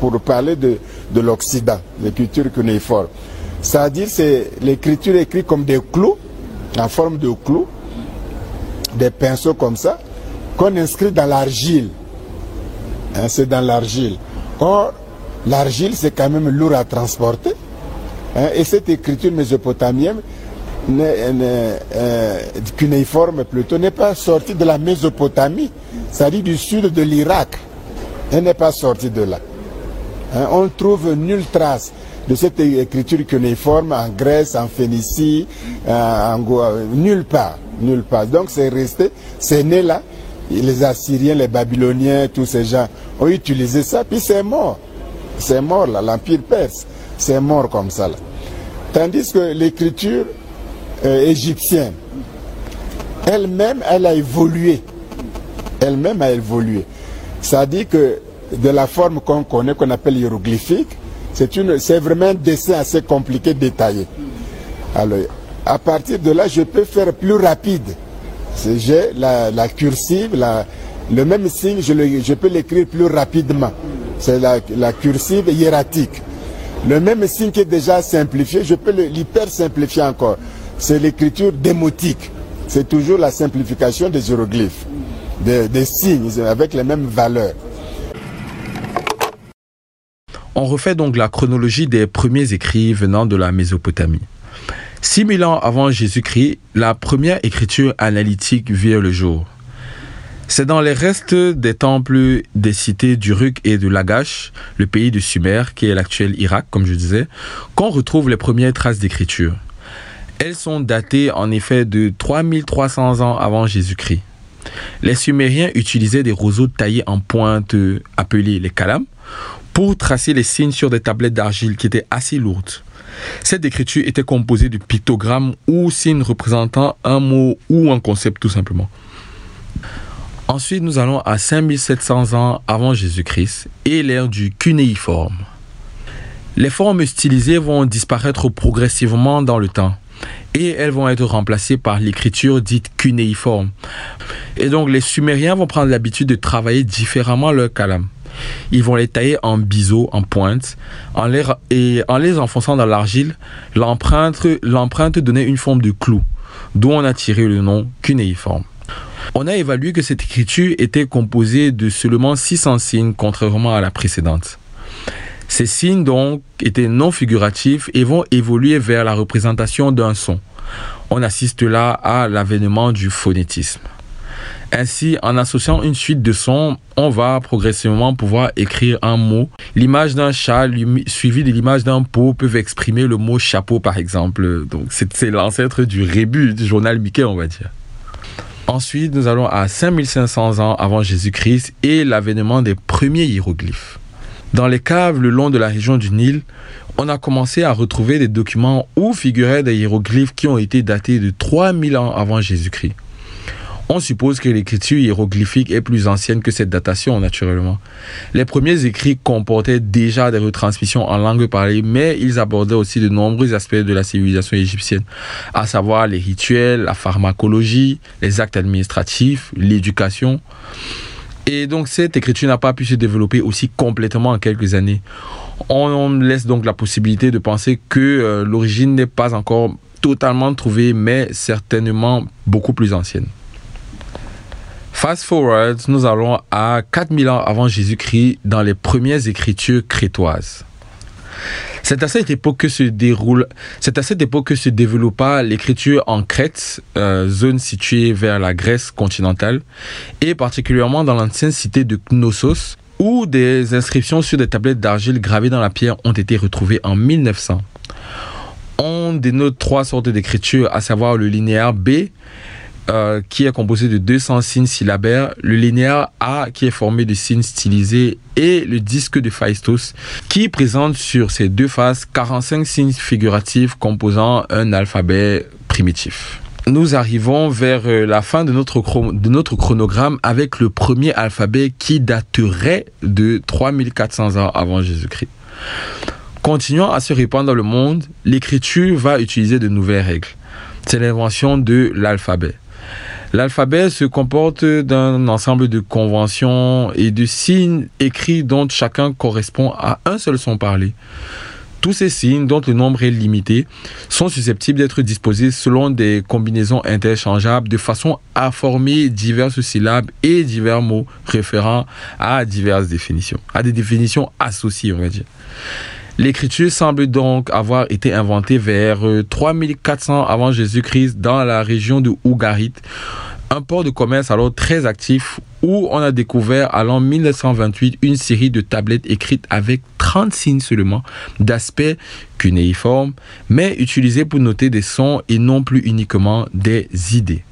pour parler de, de l'Occident, l'écriture cunéiforme. C'est-à-dire c'est l'écriture écrite comme des clous, en forme de clous, des pinceaux comme ça, qu'on inscrit dans l'argile. Hein, c'est dans l'argile. Or, l'argile, c'est quand même lourd à transporter. Hein, et cette écriture mésopotamienne, euh, cunéiforme plutôt, n'est pas sortie de la Mésopotamie, c'est-à-dire du sud de l'Irak. Elle n'est pas sortie de là. Hein, on trouve nulle trace de cette écriture cunéiforme en Grèce, en Phénicie, euh, en nulle part, nulle part. Donc c'est resté, c'est né là. Les Assyriens, les Babyloniens, tous ces gens ont utilisé ça, puis c'est mort. C'est mort là, l'Empire perse, c'est mort comme ça là. Tandis que l'écriture euh, égyptienne, elle-même, elle a évolué. Elle-même a évolué. Ça dit que de la forme qu'on connaît, qu'on appelle hiéroglyphique, c'est vraiment un dessin assez compliqué, détaillé. Alors, à partir de là, je peux faire plus rapide. J'ai la, cursive, le même signe, je, peux l'écrire plus rapidement. C'est la, cursive hiératique. Le même signe qui est déjà simplifié, je peux l'hyper simplifier encore. C'est l'écriture démotique. C'est toujours la simplification des hiéroglyphes, des signes avec les mêmes valeurs. On refait donc la chronologie des premiers écrits venant de la Mésopotamie. 6000 ans avant Jésus-Christ, la première écriture analytique vit le jour. C'est dans les restes des temples des cités d'Uruk et de Lagash, le pays de Sumer, qui est l'actuel Irak, comme je disais, qu'on retrouve les premières traces d'écriture. Elles sont datées en effet de 3300 ans avant Jésus-Christ. Les Sumériens utilisaient des roseaux taillés en pointe appelés les kalam pour tracer les signes sur des tablettes d'argile qui étaient assez lourdes. Cette écriture était composée de pictogrammes ou signes représentant un mot ou un concept tout simplement. Ensuite, nous allons à 5700 ans avant Jésus-Christ et l'ère du cunéiforme. Les formes stylisées vont disparaître progressivement dans le temps et elles vont être remplacées par l'écriture dite cunéiforme. Et donc les Sumériens vont prendre l'habitude de travailler différemment leur calame. Ils vont les tailler en biseau, en pointe, en les, et en les enfonçant dans l'argile, l'empreinte, donnait une forme de clou, d'où on a tiré le nom cunéiforme. On a évalué que cette écriture était composée de seulement 600 signes, contrairement à la précédente. Ces signes donc étaient non figuratifs et vont évoluer vers la représentation d'un son. On assiste là à l'avènement du phonétisme. Ainsi, en associant une suite de sons, on va progressivement pouvoir écrire un mot. L'image d'un chat suivi de l'image d'un pot peuvent exprimer le mot chapeau, par exemple. Donc, c'est l'ancêtre du rébut du journal Mickey, on va dire. Ensuite, nous allons à 5500 ans avant Jésus-Christ et l'avènement des premiers hiéroglyphes. Dans les caves le long de la région du Nil, on a commencé à retrouver des documents où figuraient des hiéroglyphes qui ont été datés de 3000 ans avant Jésus-Christ. On suppose que l'écriture hiéroglyphique est plus ancienne que cette datation, naturellement. Les premiers écrits comportaient déjà des retransmissions en langue parlée, mais ils abordaient aussi de nombreux aspects de la civilisation égyptienne, à savoir les rituels, la pharmacologie, les actes administratifs, l'éducation. Et donc cette écriture n'a pas pu se développer aussi complètement en quelques années. On laisse donc la possibilité de penser que euh, l'origine n'est pas encore totalement trouvée, mais certainement beaucoup plus ancienne. Fast forward, nous allons à 4000 ans avant Jésus-Christ dans les premières écritures crétoises. C'est à cette époque que se déroule, c'est à cette époque que se développa l'écriture en Crète, euh, zone située vers la Grèce continentale, et particulièrement dans l'ancienne cité de Knossos, où des inscriptions sur des tablettes d'argile gravées dans la pierre ont été retrouvées en 1900. On dénote trois sortes d'écriture, à savoir le linéaire B, euh, qui est composé de 200 signes syllabaires, le linéaire A qui est formé de signes stylisés et le disque de Phaistos qui présente sur ses deux faces 45 signes figuratifs composant un alphabet primitif. Nous arrivons vers euh, la fin de notre, de notre chronogramme avec le premier alphabet qui daterait de 3400 ans avant Jésus-Christ. Continuant à se répandre dans le monde, l'écriture va utiliser de nouvelles règles. C'est l'invention de l'alphabet. L'alphabet se comporte d'un ensemble de conventions et de signes écrits dont chacun correspond à un seul son parlé. Tous ces signes, dont le nombre est limité, sont susceptibles d'être disposés selon des combinaisons interchangeables de façon à former diverses syllabes et divers mots référant à diverses définitions, à des définitions associées, on va dire. L'écriture semble donc avoir été inventée vers 3400 euh, avant Jésus-Christ dans la région de Ougarit, un port de commerce alors très actif où on a découvert à l'an 1928 une série de tablettes écrites avec 30 signes seulement d'aspect cunéiforme, mais utilisées pour noter des sons et non plus uniquement des idées.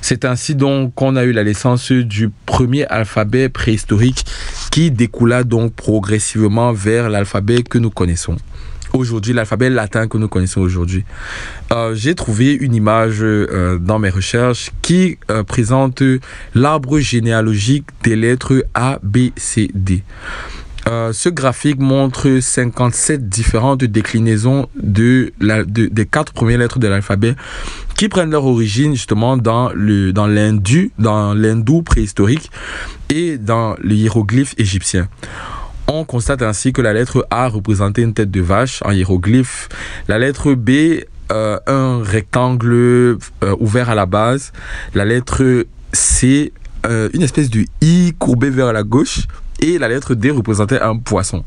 C'est ainsi donc qu'on a eu la naissance du premier alphabet préhistorique qui découla donc progressivement vers l'alphabet que nous connaissons aujourd'hui, l'alphabet latin que nous connaissons aujourd'hui. Euh, j'ai trouvé une image euh, dans mes recherches qui euh, présente l'arbre généalogique des lettres A, B, C, D. Euh, ce graphique montre 57 différentes déclinaisons de des quatre premières lettres de l'alphabet qui prennent leur origine justement dans l'hindou préhistorique et dans le hiéroglyphe égyptien. On constate ainsi que la lettre A représentait une tête de vache en hiéroglyphe, la lettre B euh, un rectangle euh, ouvert à la base, la lettre C une espèce de I courbé vers la gauche et la lettre D représentait un poisson.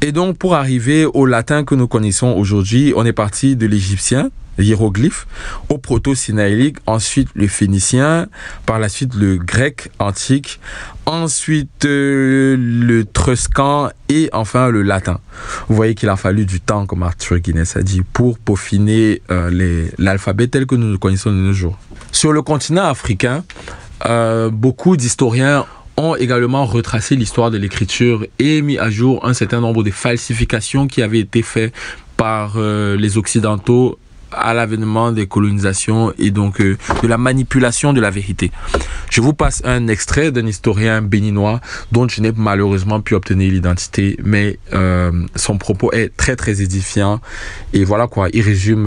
Et donc, pour arriver au latin que nous connaissons aujourd'hui, on est parti de l'égyptien, hiéroglyphe, au proto-sinaïlique, ensuite le phénicien, par la suite le grec antique, ensuite euh, le truscan et enfin le latin. Vous voyez qu'il a fallu du temps, comme Arthur Guinness a dit, pour peaufiner euh, l'alphabet tel que nous le connaissons de nos jours. Sur le continent africain, euh, beaucoup d'historiens également retracé l'histoire de l'écriture et mis à jour un certain nombre de falsifications qui avaient été faites par euh, les Occidentaux à l'avènement des colonisations et donc euh, de la manipulation de la vérité. Je vous passe un extrait d'un historien béninois dont je n'ai malheureusement pu obtenir l'identité, mais euh, son propos est très très édifiant et voilà quoi, il résume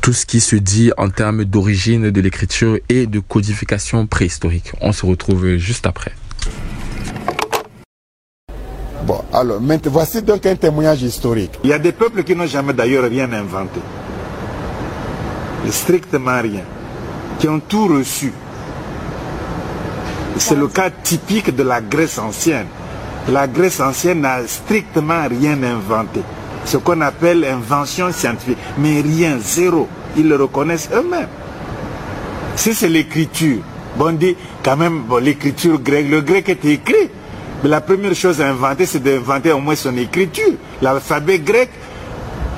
tout ce qui se dit en termes d'origine de l'écriture et de codification préhistorique. On se retrouve juste après. Bon, alors, maintenant, voici donc un témoignage historique. Il y a des peuples qui n'ont jamais d'ailleurs rien inventé. Strictement rien. Qui ont tout reçu. C'est le cas typique de la Grèce ancienne. La Grèce ancienne n'a strictement rien inventé ce qu'on appelle invention scientifique. Mais rien, zéro. Ils le reconnaissent eux-mêmes. Si c'est l'écriture, bon, on dit quand même, bon, l'écriture grecque, le grec est écrit. Mais la première chose à inventer, c'est d'inventer au moins son écriture. L'alphabet grec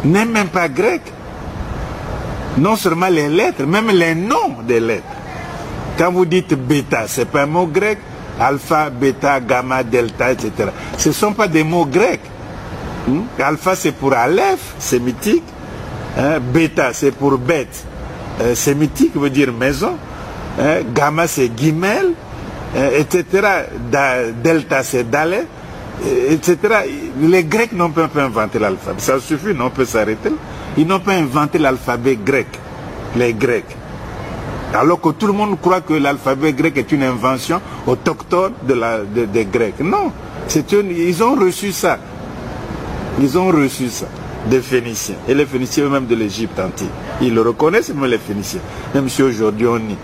n'est même pas grec. Non seulement les lettres, même les noms des lettres. Quand vous dites bêta, c'est pas un mot grec. Alpha, bêta, gamma, delta, etc. Ce ne sont pas des mots grecs. Hmm? Alpha c'est pour Aleph, sémitique. Hein? Bêta c'est pour bête, euh, sémitique veut dire maison. Hein? Gamma c'est guimel, euh, etc. delta c'est Dalé, etc. Les Grecs n'ont pas inventé l'alphabet. Ça suffit, on peut s'arrêter. Ils n'ont pas inventé l'alphabet grec, les Grecs. Alors que tout le monde croit que l'alphabet grec est une invention autochtone des Grecs. Non, ils ont reçu ça. Ils ont reçu ça des Phéniciens. Et les Phéniciens eux-mêmes de l'Égypte antique. Ils le reconnaissent, même les Phéniciens. Même si aujourd'hui on y.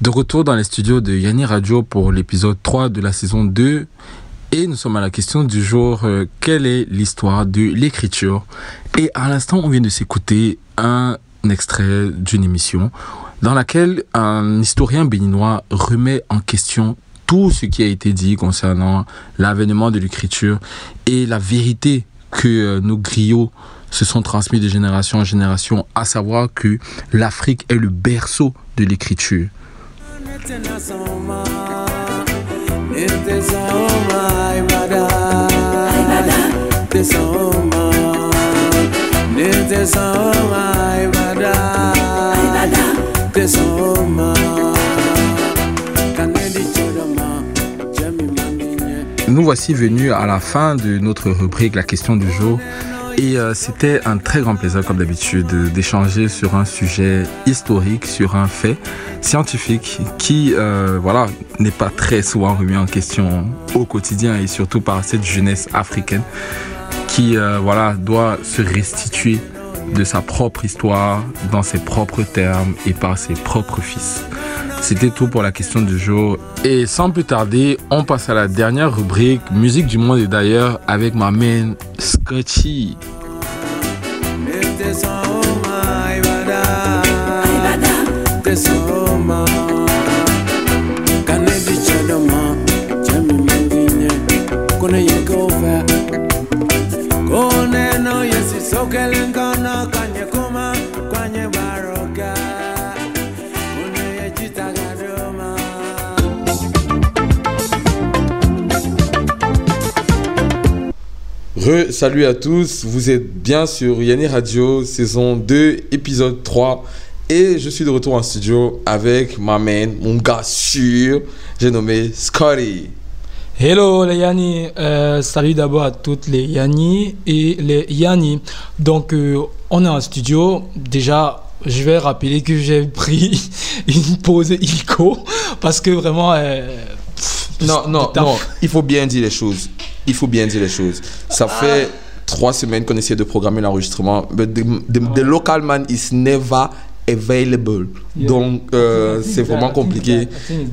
De retour dans les studios de Yanni Radio pour l'épisode 3 de la saison 2. Et nous sommes à la question du jour, euh, quelle est l'histoire de l'écriture? Et à l'instant, on vient de s'écouter un extrait d'une émission dans laquelle un historien béninois remet en question tout ce qui a été dit concernant l'avènement de l'écriture et la vérité que euh, nos griots se sont transmis de génération en génération, à savoir que l'Afrique est le berceau de l'écriture. Nous voici venus à la fin de notre rubrique La question du jour. Et euh, c'était un très grand plaisir, comme d'habitude, d'échanger sur un sujet historique, sur un fait scientifique qui, euh, voilà, n'est pas très souvent remis en question au quotidien et surtout par cette jeunesse africaine qui, euh, voilà, doit se restituer de sa propre histoire dans ses propres termes et par ses propres fils. C'était tout pour la question du jour. Et sans plus tarder, on passe à la dernière rubrique, musique du monde et d'ailleurs, avec ma main Scotchy. Re, salut à tous, vous êtes bien sur Yanni Radio, saison 2, épisode 3. Et je suis de retour en studio avec ma man, mon gars sûr, j'ai nommé Scotty. Hello les Yanni, Euh, salut d'abord à toutes les Yanni et les Yanni. Donc euh, on est en studio, déjà je vais rappeler que j'ai pris [LAUGHS] une pause illico parce que vraiment... euh, pff, Non, non, non, il faut bien dire les choses. Il faut bien dire les choses. Ça fait trois semaines qu'on essaie de programmer l'enregistrement. But the, the- the local man is never available. Yeah. Donc, euh, c'est vraiment compliqué.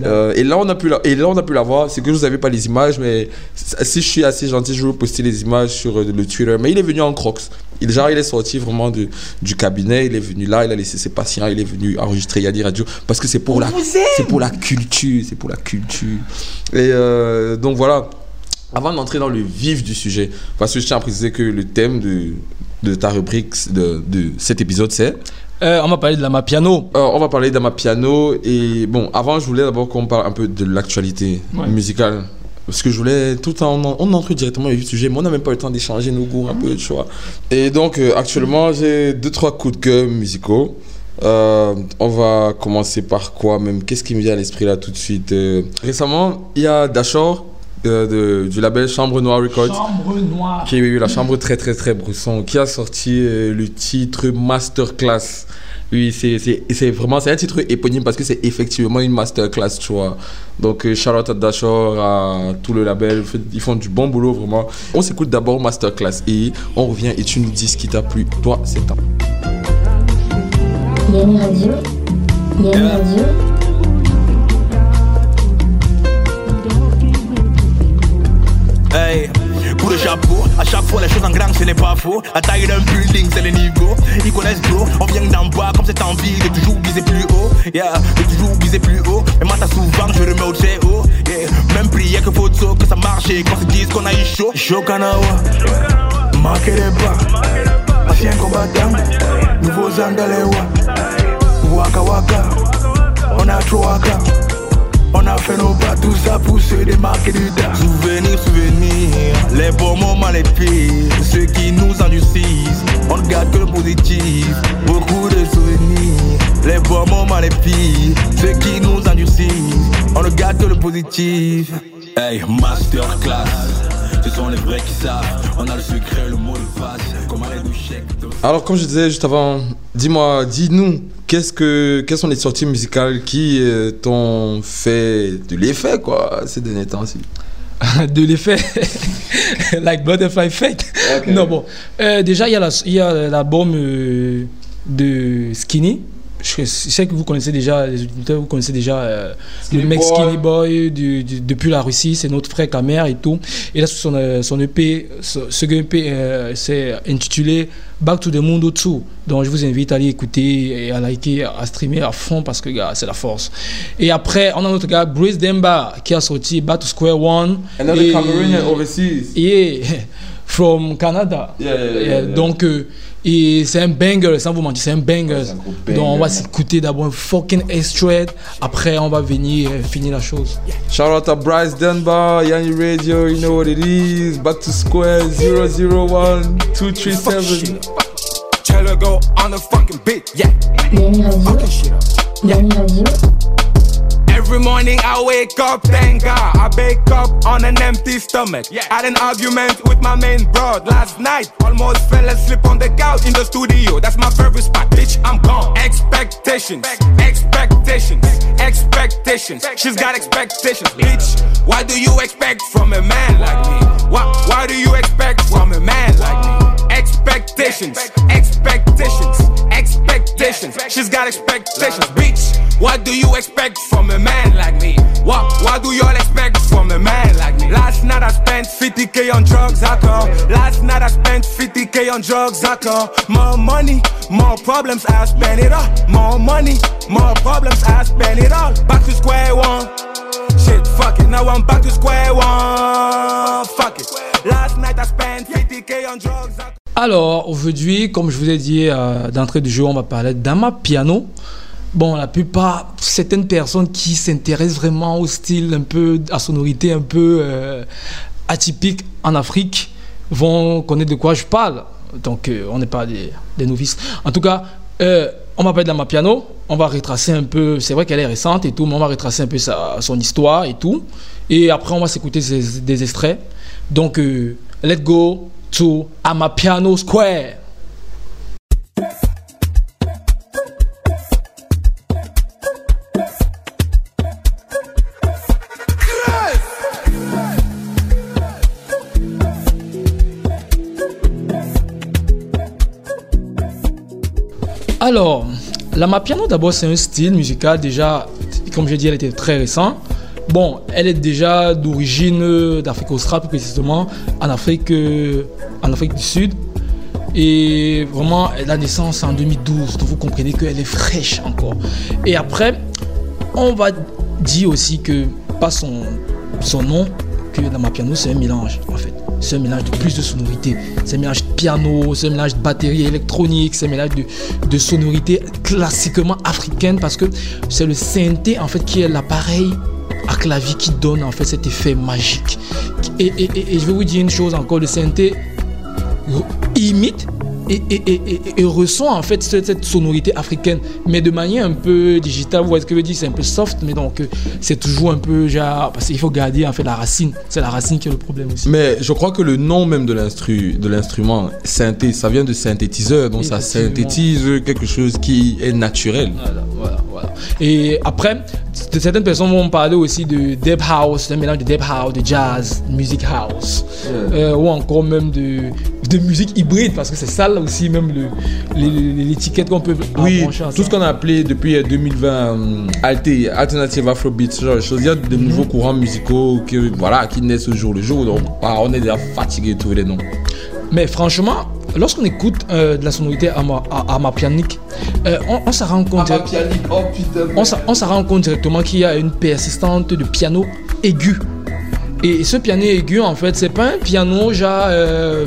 Euh, et là, on a pu la, et là, on a pu la voir. C'est que je vous avais pas les images, mais si je suis assez gentil, je vais vous poster les images sur euh, le Twitter. Mais il est venu en crocs. Il, genre, il est sorti vraiment de, du cabinet. Il est venu là, il a laissé ses patients. Il est venu enregistrer Yadi Radio parce que c'est pour la, pour la culture, c'est pour la culture. Et euh, donc voilà. Avant d'entrer dans le vif du sujet, parce que je tiens à préciser que le thème de, de ta rubrique de, de cet épisode, c'est? Euh, on va parler de la Mapiano. euh, on va parler d'Ama Piano et bon, avant je voulais d'abord qu'on parle un peu de l'actualité Ouais. musicale. Parce que je voulais tout le temps, on, on entre directement avec le sujet, mais on n'a même pas eu le temps d'échanger nos goûts un peu, tu vois. Et donc euh, actuellement j'ai deux, trois coups de cœur musicaux. On va commencer par quoi même? Qu'est-ce qui me vient à l'esprit là tout de suite? Récemment, il y a Dashore euh, de- du label Chambre Noire Records Chambre noire. qui a eu la chambre très très très brousson, qui a sorti euh, le titre Masterclass. Oui, c'est c'est- c'est vraiment c'est un titre éponyme parce que c'est effectivement une masterclass, tu vois. Donc, euh, shout out à tout le label, ils font du bon boulot vraiment. On s'écoute d'abord Masterclass et on revient et tu nous dis ce qui t'a plu, toi, c'est temps. Yanni Radio. Yanni Radio. Hey, coup de chapeau, à chaque fois les choses en grand ce n'est pas faux. La taille d'un building c'est le niveau. Ils connaissent gros, on vient d'en bas comme cette envie de toujours viser plus haut. Yeah, de toujours viser plus haut. Et moi t'as souvent je remets au très haut. Même prière que photo, que ça marche et qu'on se dise qu'on a eu chaud. Chaud Kanawa, marquez les bas. Ancien combattant, nouveaux Andalewa. Waka waka, on a trop waka. On a fait nos pas, tout ça pour se démarquer du tas. Souvenir, souvenir, les bons moments, les pires, ceux qui nous endurcissent. On ne garde que le positif, beaucoup de souvenirs. Les bons moments, les pires, ceux qui nous endurcissent. On ne garde que le positif. Hey, masterclass, ce sont les vrais qui savent. On a le secret, le mot de passe, comment les douchets. Alors, comme je disais juste avant, dis-moi, dis-nous, qu'est-ce que, quelles sont les sorties musicales qui euh, t'ont fait de l'effet, quoi, ces derniers temps-ci? [LAUGHS] De l'effet? [LAUGHS] Like butterfly effect? Non bon. Euh, déjà il y a l'album euh, de Skinny je sais que vous connaissez déjà, les auditeurs, vous connaissez déjà euh, le mec Boy. Skinny Boy du- du- depuis la Russie, c'est notre frère Kamer et tout. Et là, son, euh, son EP, ce, ce EP, euh, c'est intitulé Back to the Mundo 2. Donc, je vous invite à aller écouter et à liker, à streamer à fond parce que, gars, c'est la force. Et après, on a notre gars, Bruce Demba, qui a sorti Back to Square One. Another Et- Cameroonian overseas. [LAUGHS] Yeah, from Canada. Yeah, yeah, yeah, Yeah, yeah. Donc, euh, et c'est un banger, sans vous mentir, c'est un banger. banger, Donc, on va s'écouter d'abord un fucking extrait. Après, on va venir finir la chose. Shout out to Bryce Dunbar, Yanni Radio, you know what it is. Back to square 001 237. Cello go on the fucking beat, yeah. Yanni Radio. Yanni Radio. Every morning I wake up, thank God. I wake up on an empty stomach. Yeah. Had an argument with my main broad last night. Almost fell asleep on the couch in the studio. That's my favorite spot, bitch. I'm gone. Expectations, expectations, expectations. She's got expectations, bitch. What do you expect from a man like me? What, what do you expect from a man like me? Expectations, expectations, expectations. She's got expectations, bitch. What do you expect from a man like me? What What do y'all expect from a man like me? Last night I spent 50k on drugs, I come. Last night I spent 50k on drugs, I come. More money, more problems, I spend it all. More money, more problems, I spend it all. Back to square one. Shit, fuck it, now I'm back to square one. Fuck it. Last night I spent 50k on drugs, I Alors, aujourd'hui, comme je vous ai dit euh, d'entrée du jeu, on va parler d'Ama Piano. Bon, la plupart, certaines personnes qui s'intéressent vraiment au style un peu, à sonorité un peu euh, atypique en Afrique vont connaître de quoi je parle. Donc, euh, on n'est pas des, novices. En tout cas, on va parler d'Ama Piano. On va retracer un peu, c'est vrai qu'elle est récente et tout, mais on va retracer un peu sa, son histoire et tout. Et après, on va s'écouter des extraits. Donc, let's go to Amapiano Square. Alors, l'amapiano d'abord c'est un style musical déjà, comme j'ai dit, elle était très récent. Bon, elle est déjà d'origine d'Afrique australe, plus précisément en Afrique, euh, en Afrique du Sud. Et vraiment, elle a naissance en 2012, donc vous comprenez qu'elle est fraîche encore. Et après, on va dire aussi que, pas son, son nom, que l'amapiano c'est un mélange en fait. C'est un mélange de plus de sonorités. C'est un mélange de piano, c'est un mélange de batterie électronique, c'est un mélange de, de sonorités classiquement africaines parce que c'est le synthé en fait qui est l'appareil à clavier qui donne en fait cet effet magique. Et, et- et- et je vais vous dire une chose encore, le synthé imite et, et- et- et- et ressent en fait cette, cette sonorité africaine, mais de manière un peu digitale. Vous voyez ce que je veux dire? C'est un peu soft, mais donc euh, c'est toujours un peu genre. Parce qu'il faut garder en fait la racine. C'est la racine qui est le problème aussi. Mais je crois que le nom même de l'instru, de l'instrument synthé, ça vient de synthétiseur, donc ça synthétise quelque chose qui est naturel. Voilà, voilà, voilà. Et après, certaines personnes vont parler aussi de deep house, un mélange de deep house, de jazz, music house, euh, ou encore même de, de musique hybride, parce que c'est ça là aussi même le- l'étiquette qu'on peut Oui, à tout ce qu'on a appelé depuis euh, 2020 euh, alté, alternative afrobeat, ce genre de choses. Il y a de Mhm. nouveaux courants musicaux qui, voilà, qui naissent au jour le jour. Donc, ah, on est déjà fatigué de trouver les noms. Mais franchement, lorsqu'on écoute euh, de la sonorité amapianique, euh, on, on s'en rend compte. on s'en- on s'en rend compte directement qu'il y a une persistante de piano aigu. Et ce piano aigu, en fait, c'est pas un piano genre. Euh,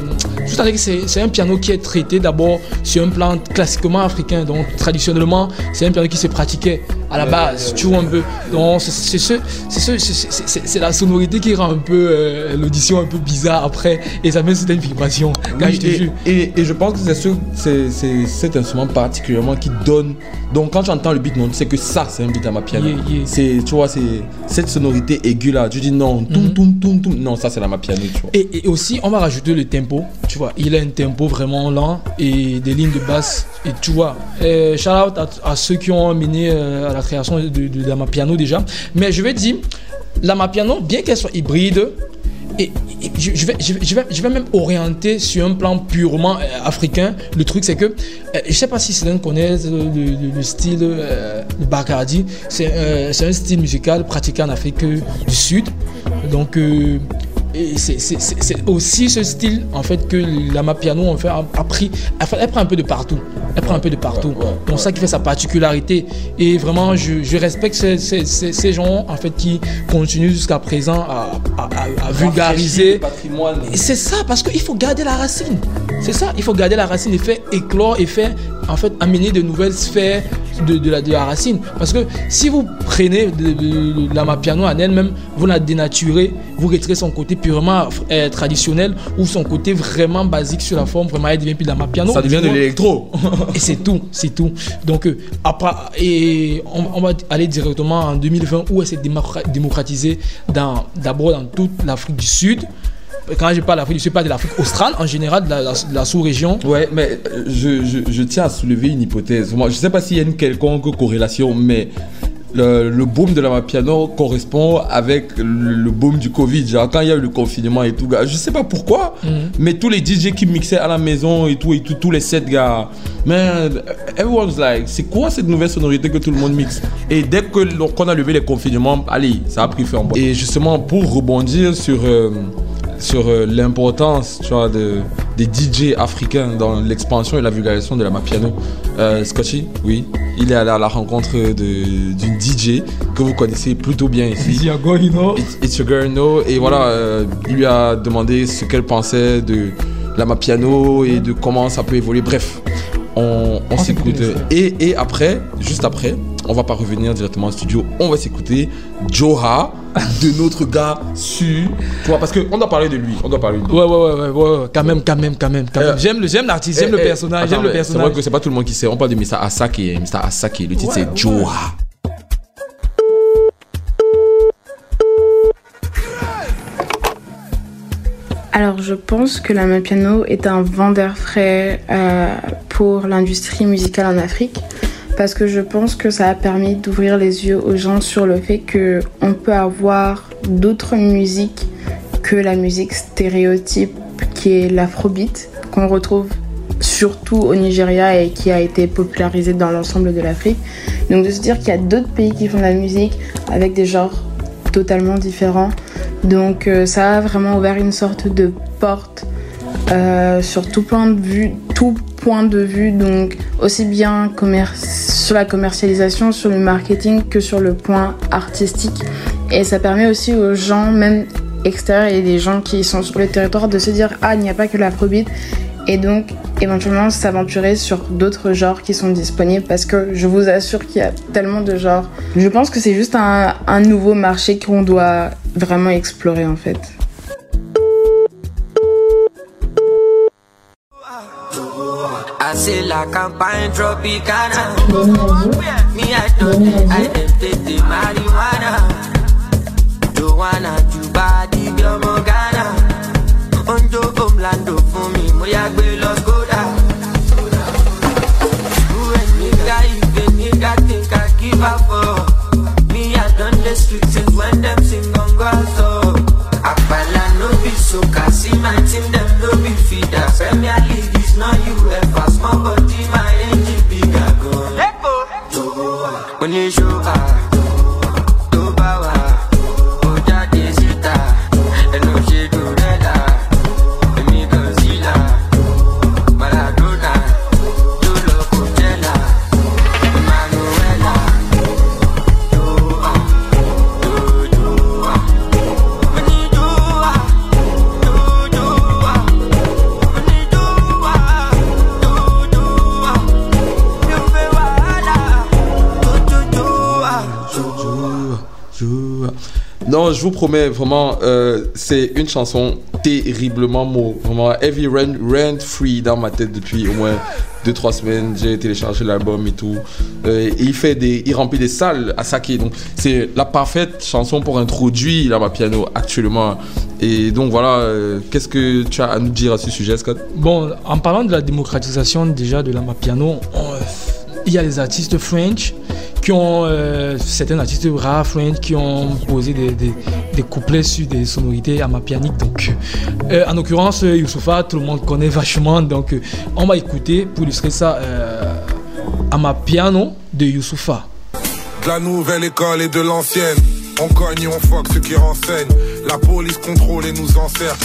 c'est c'est un piano qui est traité d'abord sur un plan classiquement africain. Donc, traditionnellement, c'est un piano qui se pratiquait à la base, tu vois un peu. Donc, c'est ce- ce- la sonorité qui rend un peu euh, l'audition un peu bizarre après. Et ça met certaines vibrations. Quand Oui, je te et, jure. et- et je pense que c'est ce- cet instrument particulièrement qui donne. Donc quand j'entends le beat, non, tu sais que ça, c'est un beat à ma piano. Yeah, yeah. C'est, tu vois, c'est cette sonorité aiguë là. Tu dis non, toum, toum, toum. Non, ça c'est la ma piano, tu vois. Et, et aussi, on va rajouter le tempo. Tu vois, il a un tempo vraiment lent et des lignes de basse. Et tu vois, euh, shout out à, ceux qui ont mené euh, à la création de, la Mapiano déjà. Mais je vais dire, la Mapiano, bien qu'elle soit hybride, et, je, vais, je, vais, je vais- même orienter sur un plan purement euh, africain. Le truc, c'est que euh, je sais pas si certains connaissent le, le- le style euh, de Bacardi. C'est un style musical pratiqué en Afrique du Sud. Donc, et c'est- aussi ce style en fait que la Mapiano en fait a, a pris elle, elle prend un peu de partout. Elle prend un peu de partout. Donc ça qui fait sa particularité. Et vraiment je, je respecte ces, ces- ces- ces gens en fait qui continuent jusqu'à présent à, à- vulgariser. c'est ça parce qu'il faut garder la racine c'est ça il faut garder la racine et faire éclore et faire en fait amener de nouvelles sphères de, de la, de la racine. Parce que si vous prenez de, la Mapiano en elle-même vous la dénaturez vous retirez son côté purement euh, traditionnel ou son côté vraiment basique sur la forme vraiment elle devient plus de la Mapiano Ça devient de l'électro. [LAUGHS] et c'est tout c'est tout. Donc euh, après et on, on va aller directement en 2020 où elle s'est démocra- démocratisée dans d'abord dans toute l'Afrique du Sud quand je parle d'Afrique du Sud, je parle de l'Afrique australe en général, de la, la- de la sous-région. Ouais, mais euh, je, je, je tiens à soulever une hypothèse. Moi, je sais pas s'il y a une quelconque corrélation, mais le, le boom de la Mapiano correspond avec le, le boom du Covid. Genre, quand il y a eu le confinement et tout, gars, je sais pas pourquoi, Mhm. mais tous les DJ qui mixaient à la maison et tout, et tout, tous les sets, gars, man, everyone's like, c'est quoi cette nouvelle sonorité que tout le monde mixe? Et dès qu'on a levé les confinements, allez, ça a pris fin. Et justement, pour rebondir sur. euh, sur euh, l'importance tu vois, de, des DJ africains dans l'expansion et la vulgarisation de la Mapiano. Euh, Scotchy, oui, il est allé à la rencontre de- d'une DJ que vous connaissez plutôt bien ici. It's, It's your girl, no. Et voilà, euh, il lui a demandé ce qu'elle pensait de la Mapiano et de comment ça peut évoluer. Bref, on, on s'écoute. Et, et après, juste après, on va pas revenir directement au studio, on va s'écouter Joha de notre gars Su. Tu vois, parce qu'on doit parler de lui. On doit parler de lui. Ouais, ouais, ouais, ouais, ouais, ouais, quand même, quand même, quand même. quand même. J'aime le, j'aime l'artiste, j'aime Eh, le eh, personnage, attends, j'aime le mais C'est personnage. vrai que c'est pas tout le monde qui sait. On parle de Mr. Asaki. et Mr. Asaki. Le titre Ouais, c'est Joha. Alors je pense que la Mapiano est un vendeur frais euh, pour l'industrie musicale en Afrique parce que je pense que ça a permis d'ouvrir les yeux aux gens sur le fait que on peut avoir d'autres musiques que la musique stéréotype qui est l'afrobeat qu'on retrouve surtout au Nigeria et qui a été popularisée dans l'ensemble de l'Afrique. Donc de se dire qu'il y a d'autres pays qui font de la musique avec des genres totalement différents. Donc euh, ça a vraiment ouvert une sorte de porte euh, sur tout point de vue, donc aussi bien sur la commercialisation, sur le marketing que sur le point artistique. Et ça permet aussi aux gens, même extérieurs et des gens qui sont sur le territoire, de se dire ah il n'y a pas que l'afrobeat et donc éventuellement s'aventurer sur d'autres genres qui sont disponibles parce que je vous assure qu'il y a tellement de genres. Je pense que c'est juste un, un nouveau marché qu'on doit vraiment explorer en fait. I say la campagne tropicana. Me, I don't, I take the marijuana. Joanna, Juba, di biomo Ghana. Onjo Omlando fún mi, mo yá gbé lọ Skoda. When nigga, if a nigga think I give up for me, I done the street since when them sing on je vous promets, vraiment, euh, c'est une chanson terriblement mot. Vraiment, heavy rent, rent free dans ma tête depuis au moins 2-3 semaines. J'ai téléchargé l'album et tout. Euh, et il fait des, il remplit des salles à Sake. Donc, c'est la parfaite chanson pour introduire la piano actuellement. Et donc, voilà, euh, qu'est-ce que tu as à nous dire à ce sujet, Scott? Bon, en parlant de la démocratisation déjà de la Mapiano, on- il y a les artistes French qui ont euh, certains artistes rap French qui ont posé des, des, des couplets sur des sonorités amapianiques. Donc, euh, en l'occurrence, euh, Youssoufa, tout le monde connaît vachement. Donc, euh, on va écouter pour illustrer ça euh, Amapiano de Youssoufa. De la nouvelle école et de l'ancienne. On cogne et on fuck ceux qui renseignent. La police contrôle et nous encercle.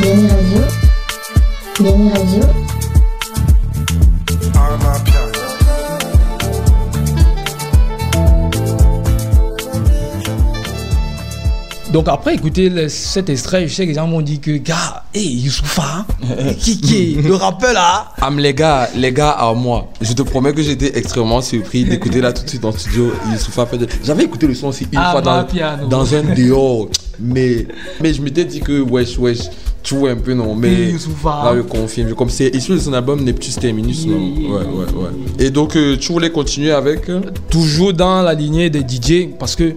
ma piano Yami Radio. Yami Radio. À ma piano Donc après écouter le- cet extrait, je sais que les gens m'ont dit que gars, hey Youssoufa, hein, qui qui est le rappeur là. Am les gars, les gars à moi, je te promets que j'étais extrêmement surpris d'écouter là tout de suite dans le studio Youssoufa fait J'avais écouté le son aussi une Ah, fois dans, piano. dans un dehors, mais, mais je m'étais dit que wesh wesh, tu vois un peu non, mais là je confirme, comme c'est issu de son album Neptus Terminus non, ouais ouais ouais. Et donc euh, tu voulais continuer avec euh, Toujours dans la lignée des DJ, parce que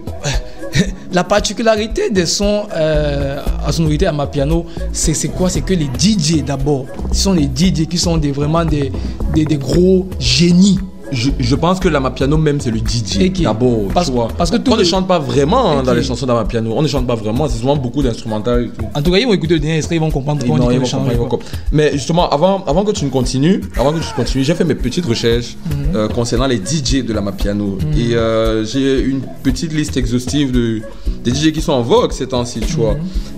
la particularité des sons euh, à sonorité à ma piano, c'est quoi? C'est que les DJ d'abord, ce sont les DJ qui sont vraiment des gros génies. Je, je pense que la Mapiano même c'est le DJ d'abord, Parce- tu vois. parce que tout on ne chante pas vraiment hein, dans les chansons d'Amapiano, on ne chante pas vraiment, c'est souvent beaucoup d'instrumental. En tout cas, ils vont écouter le dernier extrait, ils vont comprendre Ils, on ils qu'on ils vont comprendre. Mais justement, avant, avant que tu ne continues, avant que tu continues, j'ai fait mes petites recherches Mhm. euh, concernant les DJ de la Mapiano. Mhm. Et euh, j'ai une petite liste exhaustive de, des DJ qui sont en vogue ces temps-ci, tu vois.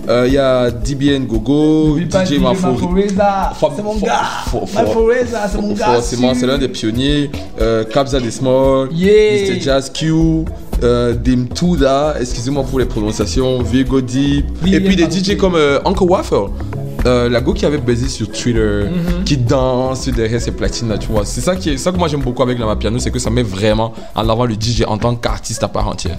Euh, Il y a DBN Gogo, DJ DJ Mafo. Maforeza, c'est mon gars. Maforeza, c'est mon gars. Forcément, c'est l'un des pionniers. Euh, Kabza Yeah. Mr. Jazz Q, euh, Dimtuda, excusez-moi pour les prononciations, Virgo Deep. Et puis des DJ comme euh, Uncle Waffle. Euh, la go qui avait baisé sur Twitter, Mhm. qui danse derrière ses platines là, tu vois. C'est ça, qui est, ça que moi j'aime beaucoup avec la Mapiano, c'est que ça met vraiment en avant le DJ en tant qu'artiste à part entière.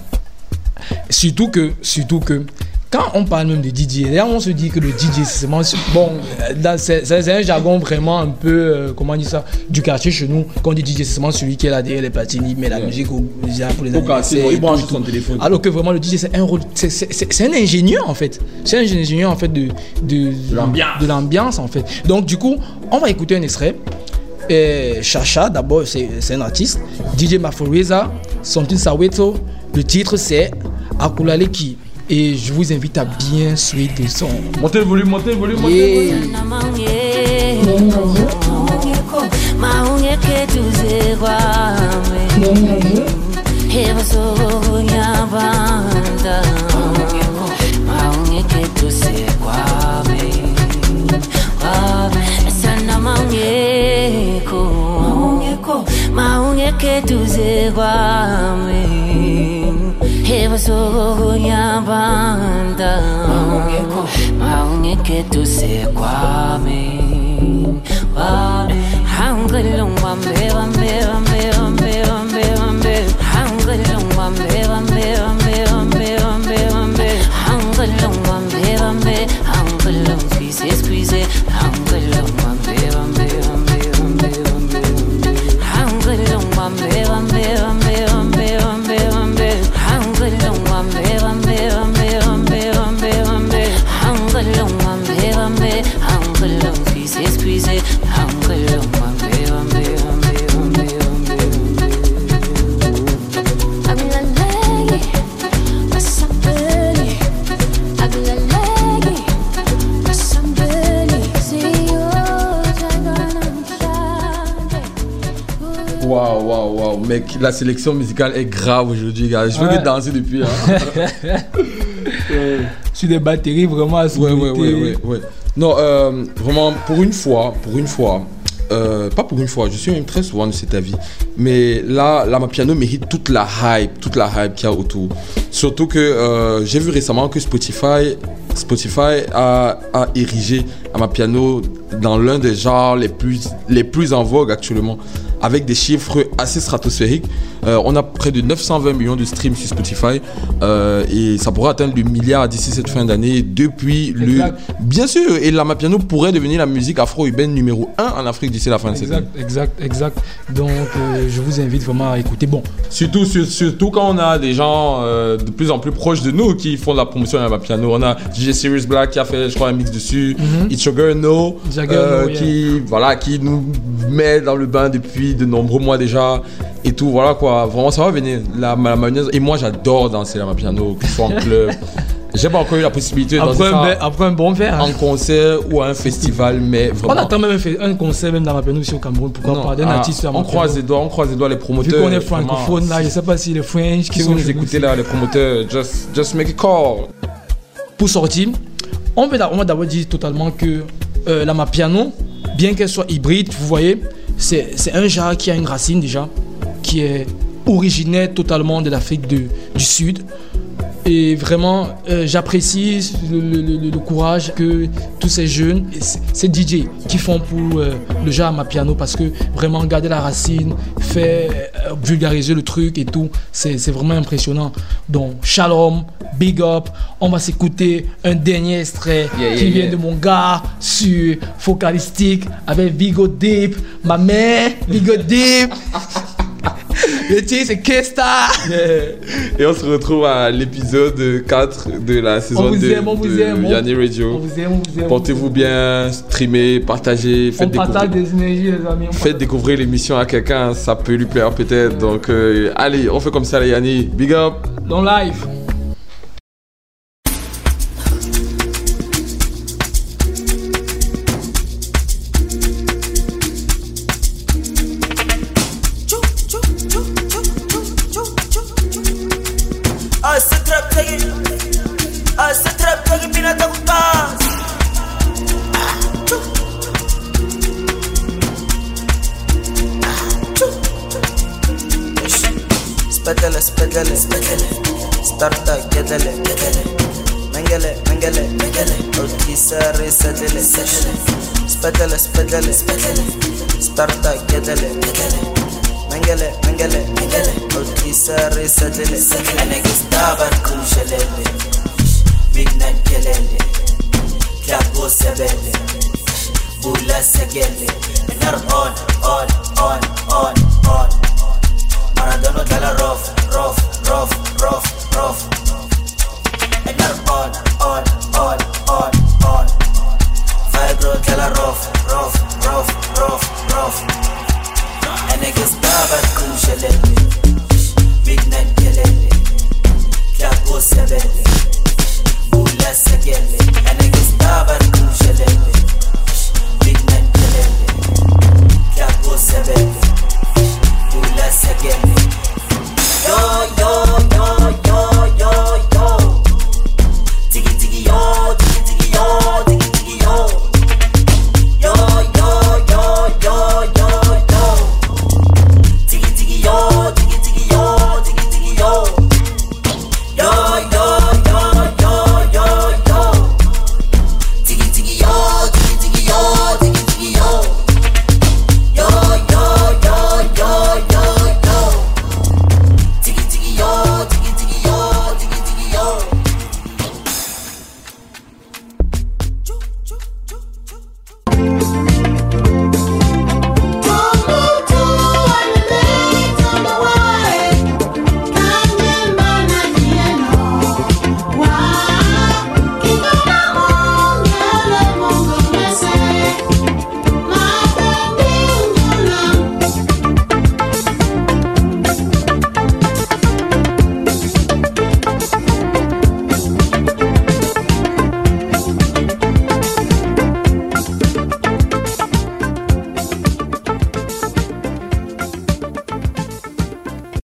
Surtout que, surtout que, quand on parle même de DJ, là on se dit que le DJ c'est bon, c'est un jargon vraiment un peu, euh, comment on dit ça, du quartier chez nous. Quand on dit DJ, c'est seulement celui qui est là derrière les platines, il met la musique au, pour les quartier, il branche son téléphone. Alors que vraiment le DJ c'est un rôle, c'est- ingénieur en fait. C'est un ingénieur en fait de de l'ambiance. de l'ambiance en fait. Donc du coup, on va écouter un extrait. Et Chacha, d'abord, c'est un artiste. DJ Maforeza, Something Saweto. Le titre, c'est Akulaleki. Et je vous invite à bien suivre le son. Montez le volume, montez le volume, montez le volume. tuze kwami 해봐소고야반다 마음에 개두세 과메 한글로 완배 완배 완배 완배 완배 완배 한글로 완배 완배 완배 완배 완배 완배 한글로 완배 완배 한글로 squeeze squeeze Waouh, waouh, waouh, mec, la sélection musicale est grave aujourd'hui, gars. Je veux Ouais. que danser depuis. Hein. [LAUGHS] Sur des batteries vraiment à Ouais, ouais, ouais, ouais, ouais. Non, euh, vraiment, pour une fois, pour une fois, euh, pas pour une fois, je suis même très souvent de cet avis. Mais là, ma piano mérite toute la hype, toute la hype qu'il y a autour. Surtout que euh, j'ai vu récemment que Spotify, Spotify a, a érigé ma piano dans l'un des genres les plus en vogue actuellement. avec des chiffres assez stratosphériques. Euh, on a près de 920 millions de streams sur Spotify euh, et ça pourrait atteindre le milliard d'ici cette fin d'année depuis le... Exact. Bien sûr, et la Mapiano pourrait devenir la musique afro-urbaine numéro 1 en Afrique d'ici la fin de cette année. Exact, exact, exact. Donc, euh, je vous invite vraiment à écouter. Bon, Surtout, sur- surtout quand on a des gens euh, de plus en plus proches de nous qui font de la promotion à la piano. On a DJ Sirius Black qui a fait, je crois, un mix dessus. It's Your Girl No, It's euh, No, yeah. qui, voilà, qui nous met dans le bain depuis de nombreux mois déjà. Et tout, voilà quoi. Vraiment, ça va venir. La, la mayonnaise. Et moi, j'adore danser la piano, que ce soit en club. [LAUGHS] J'ai pas encore eu la possibilité de danser après un, ça be- après un bon verre. hein. en concert ou à un festival, mais On attend même un concert même dans ma aussi au Cameroun. Pourquoi Non, pas d'un ah, artiste à on ma croise les doigts, on croise les doigts les Vu promoteurs. qu'on est vraiment. francophone là, je sais pas si les French qui Si sont vous nous écoutez là, les promoteurs, just, just make a call. pour sortir, on va d'abord dire totalement que euh, la Mapiano, bien qu'elle soit hybride, vous voyez, c'est un genre qui a une racine déjà, qui est originaire totalement de l'Afrique du Sud. Et vraiment, euh, j'apprécie le, le- le- le courage que tous ces jeunes, ces DJ qui font pour euh, le genre Mapiano parce que vraiment garder la racine, faire euh, vulgariser le truc et tout, c'est c'est vraiment impressionnant. Donc, shalom, big up. On va s'écouter un dernier extrait Yeah, qui yeah, vient yeah. de mon gars sur Focalistique avec Vigo Deep, ma mère, Vigo Deep. [LAUGHS] Le titre c'est Kesta. Et on se retrouve à l'épisode 4 de la saison On vous 2 aime, on vous de on- Yanni Radio. On vous aime, on vous aime. Portez-vous bien, streamez, partagez, On faites partage découvrir, des énergies, les amis. on faites découvrir l'émission à quelqu'un, ça peut lui plaire peut-être. Donc euh, allez, on fait comme ça les Yanni. Big up Dans live. ساري سدل سبدل سبدل ستارتا جدل منجلة منجلة قلتي ساري سدل انا قصدابك كل شلل بدنا الجلل كابو سبل بولا سجل نار اون اون اون اون اون مارادونا دالا روف روف روف روف روف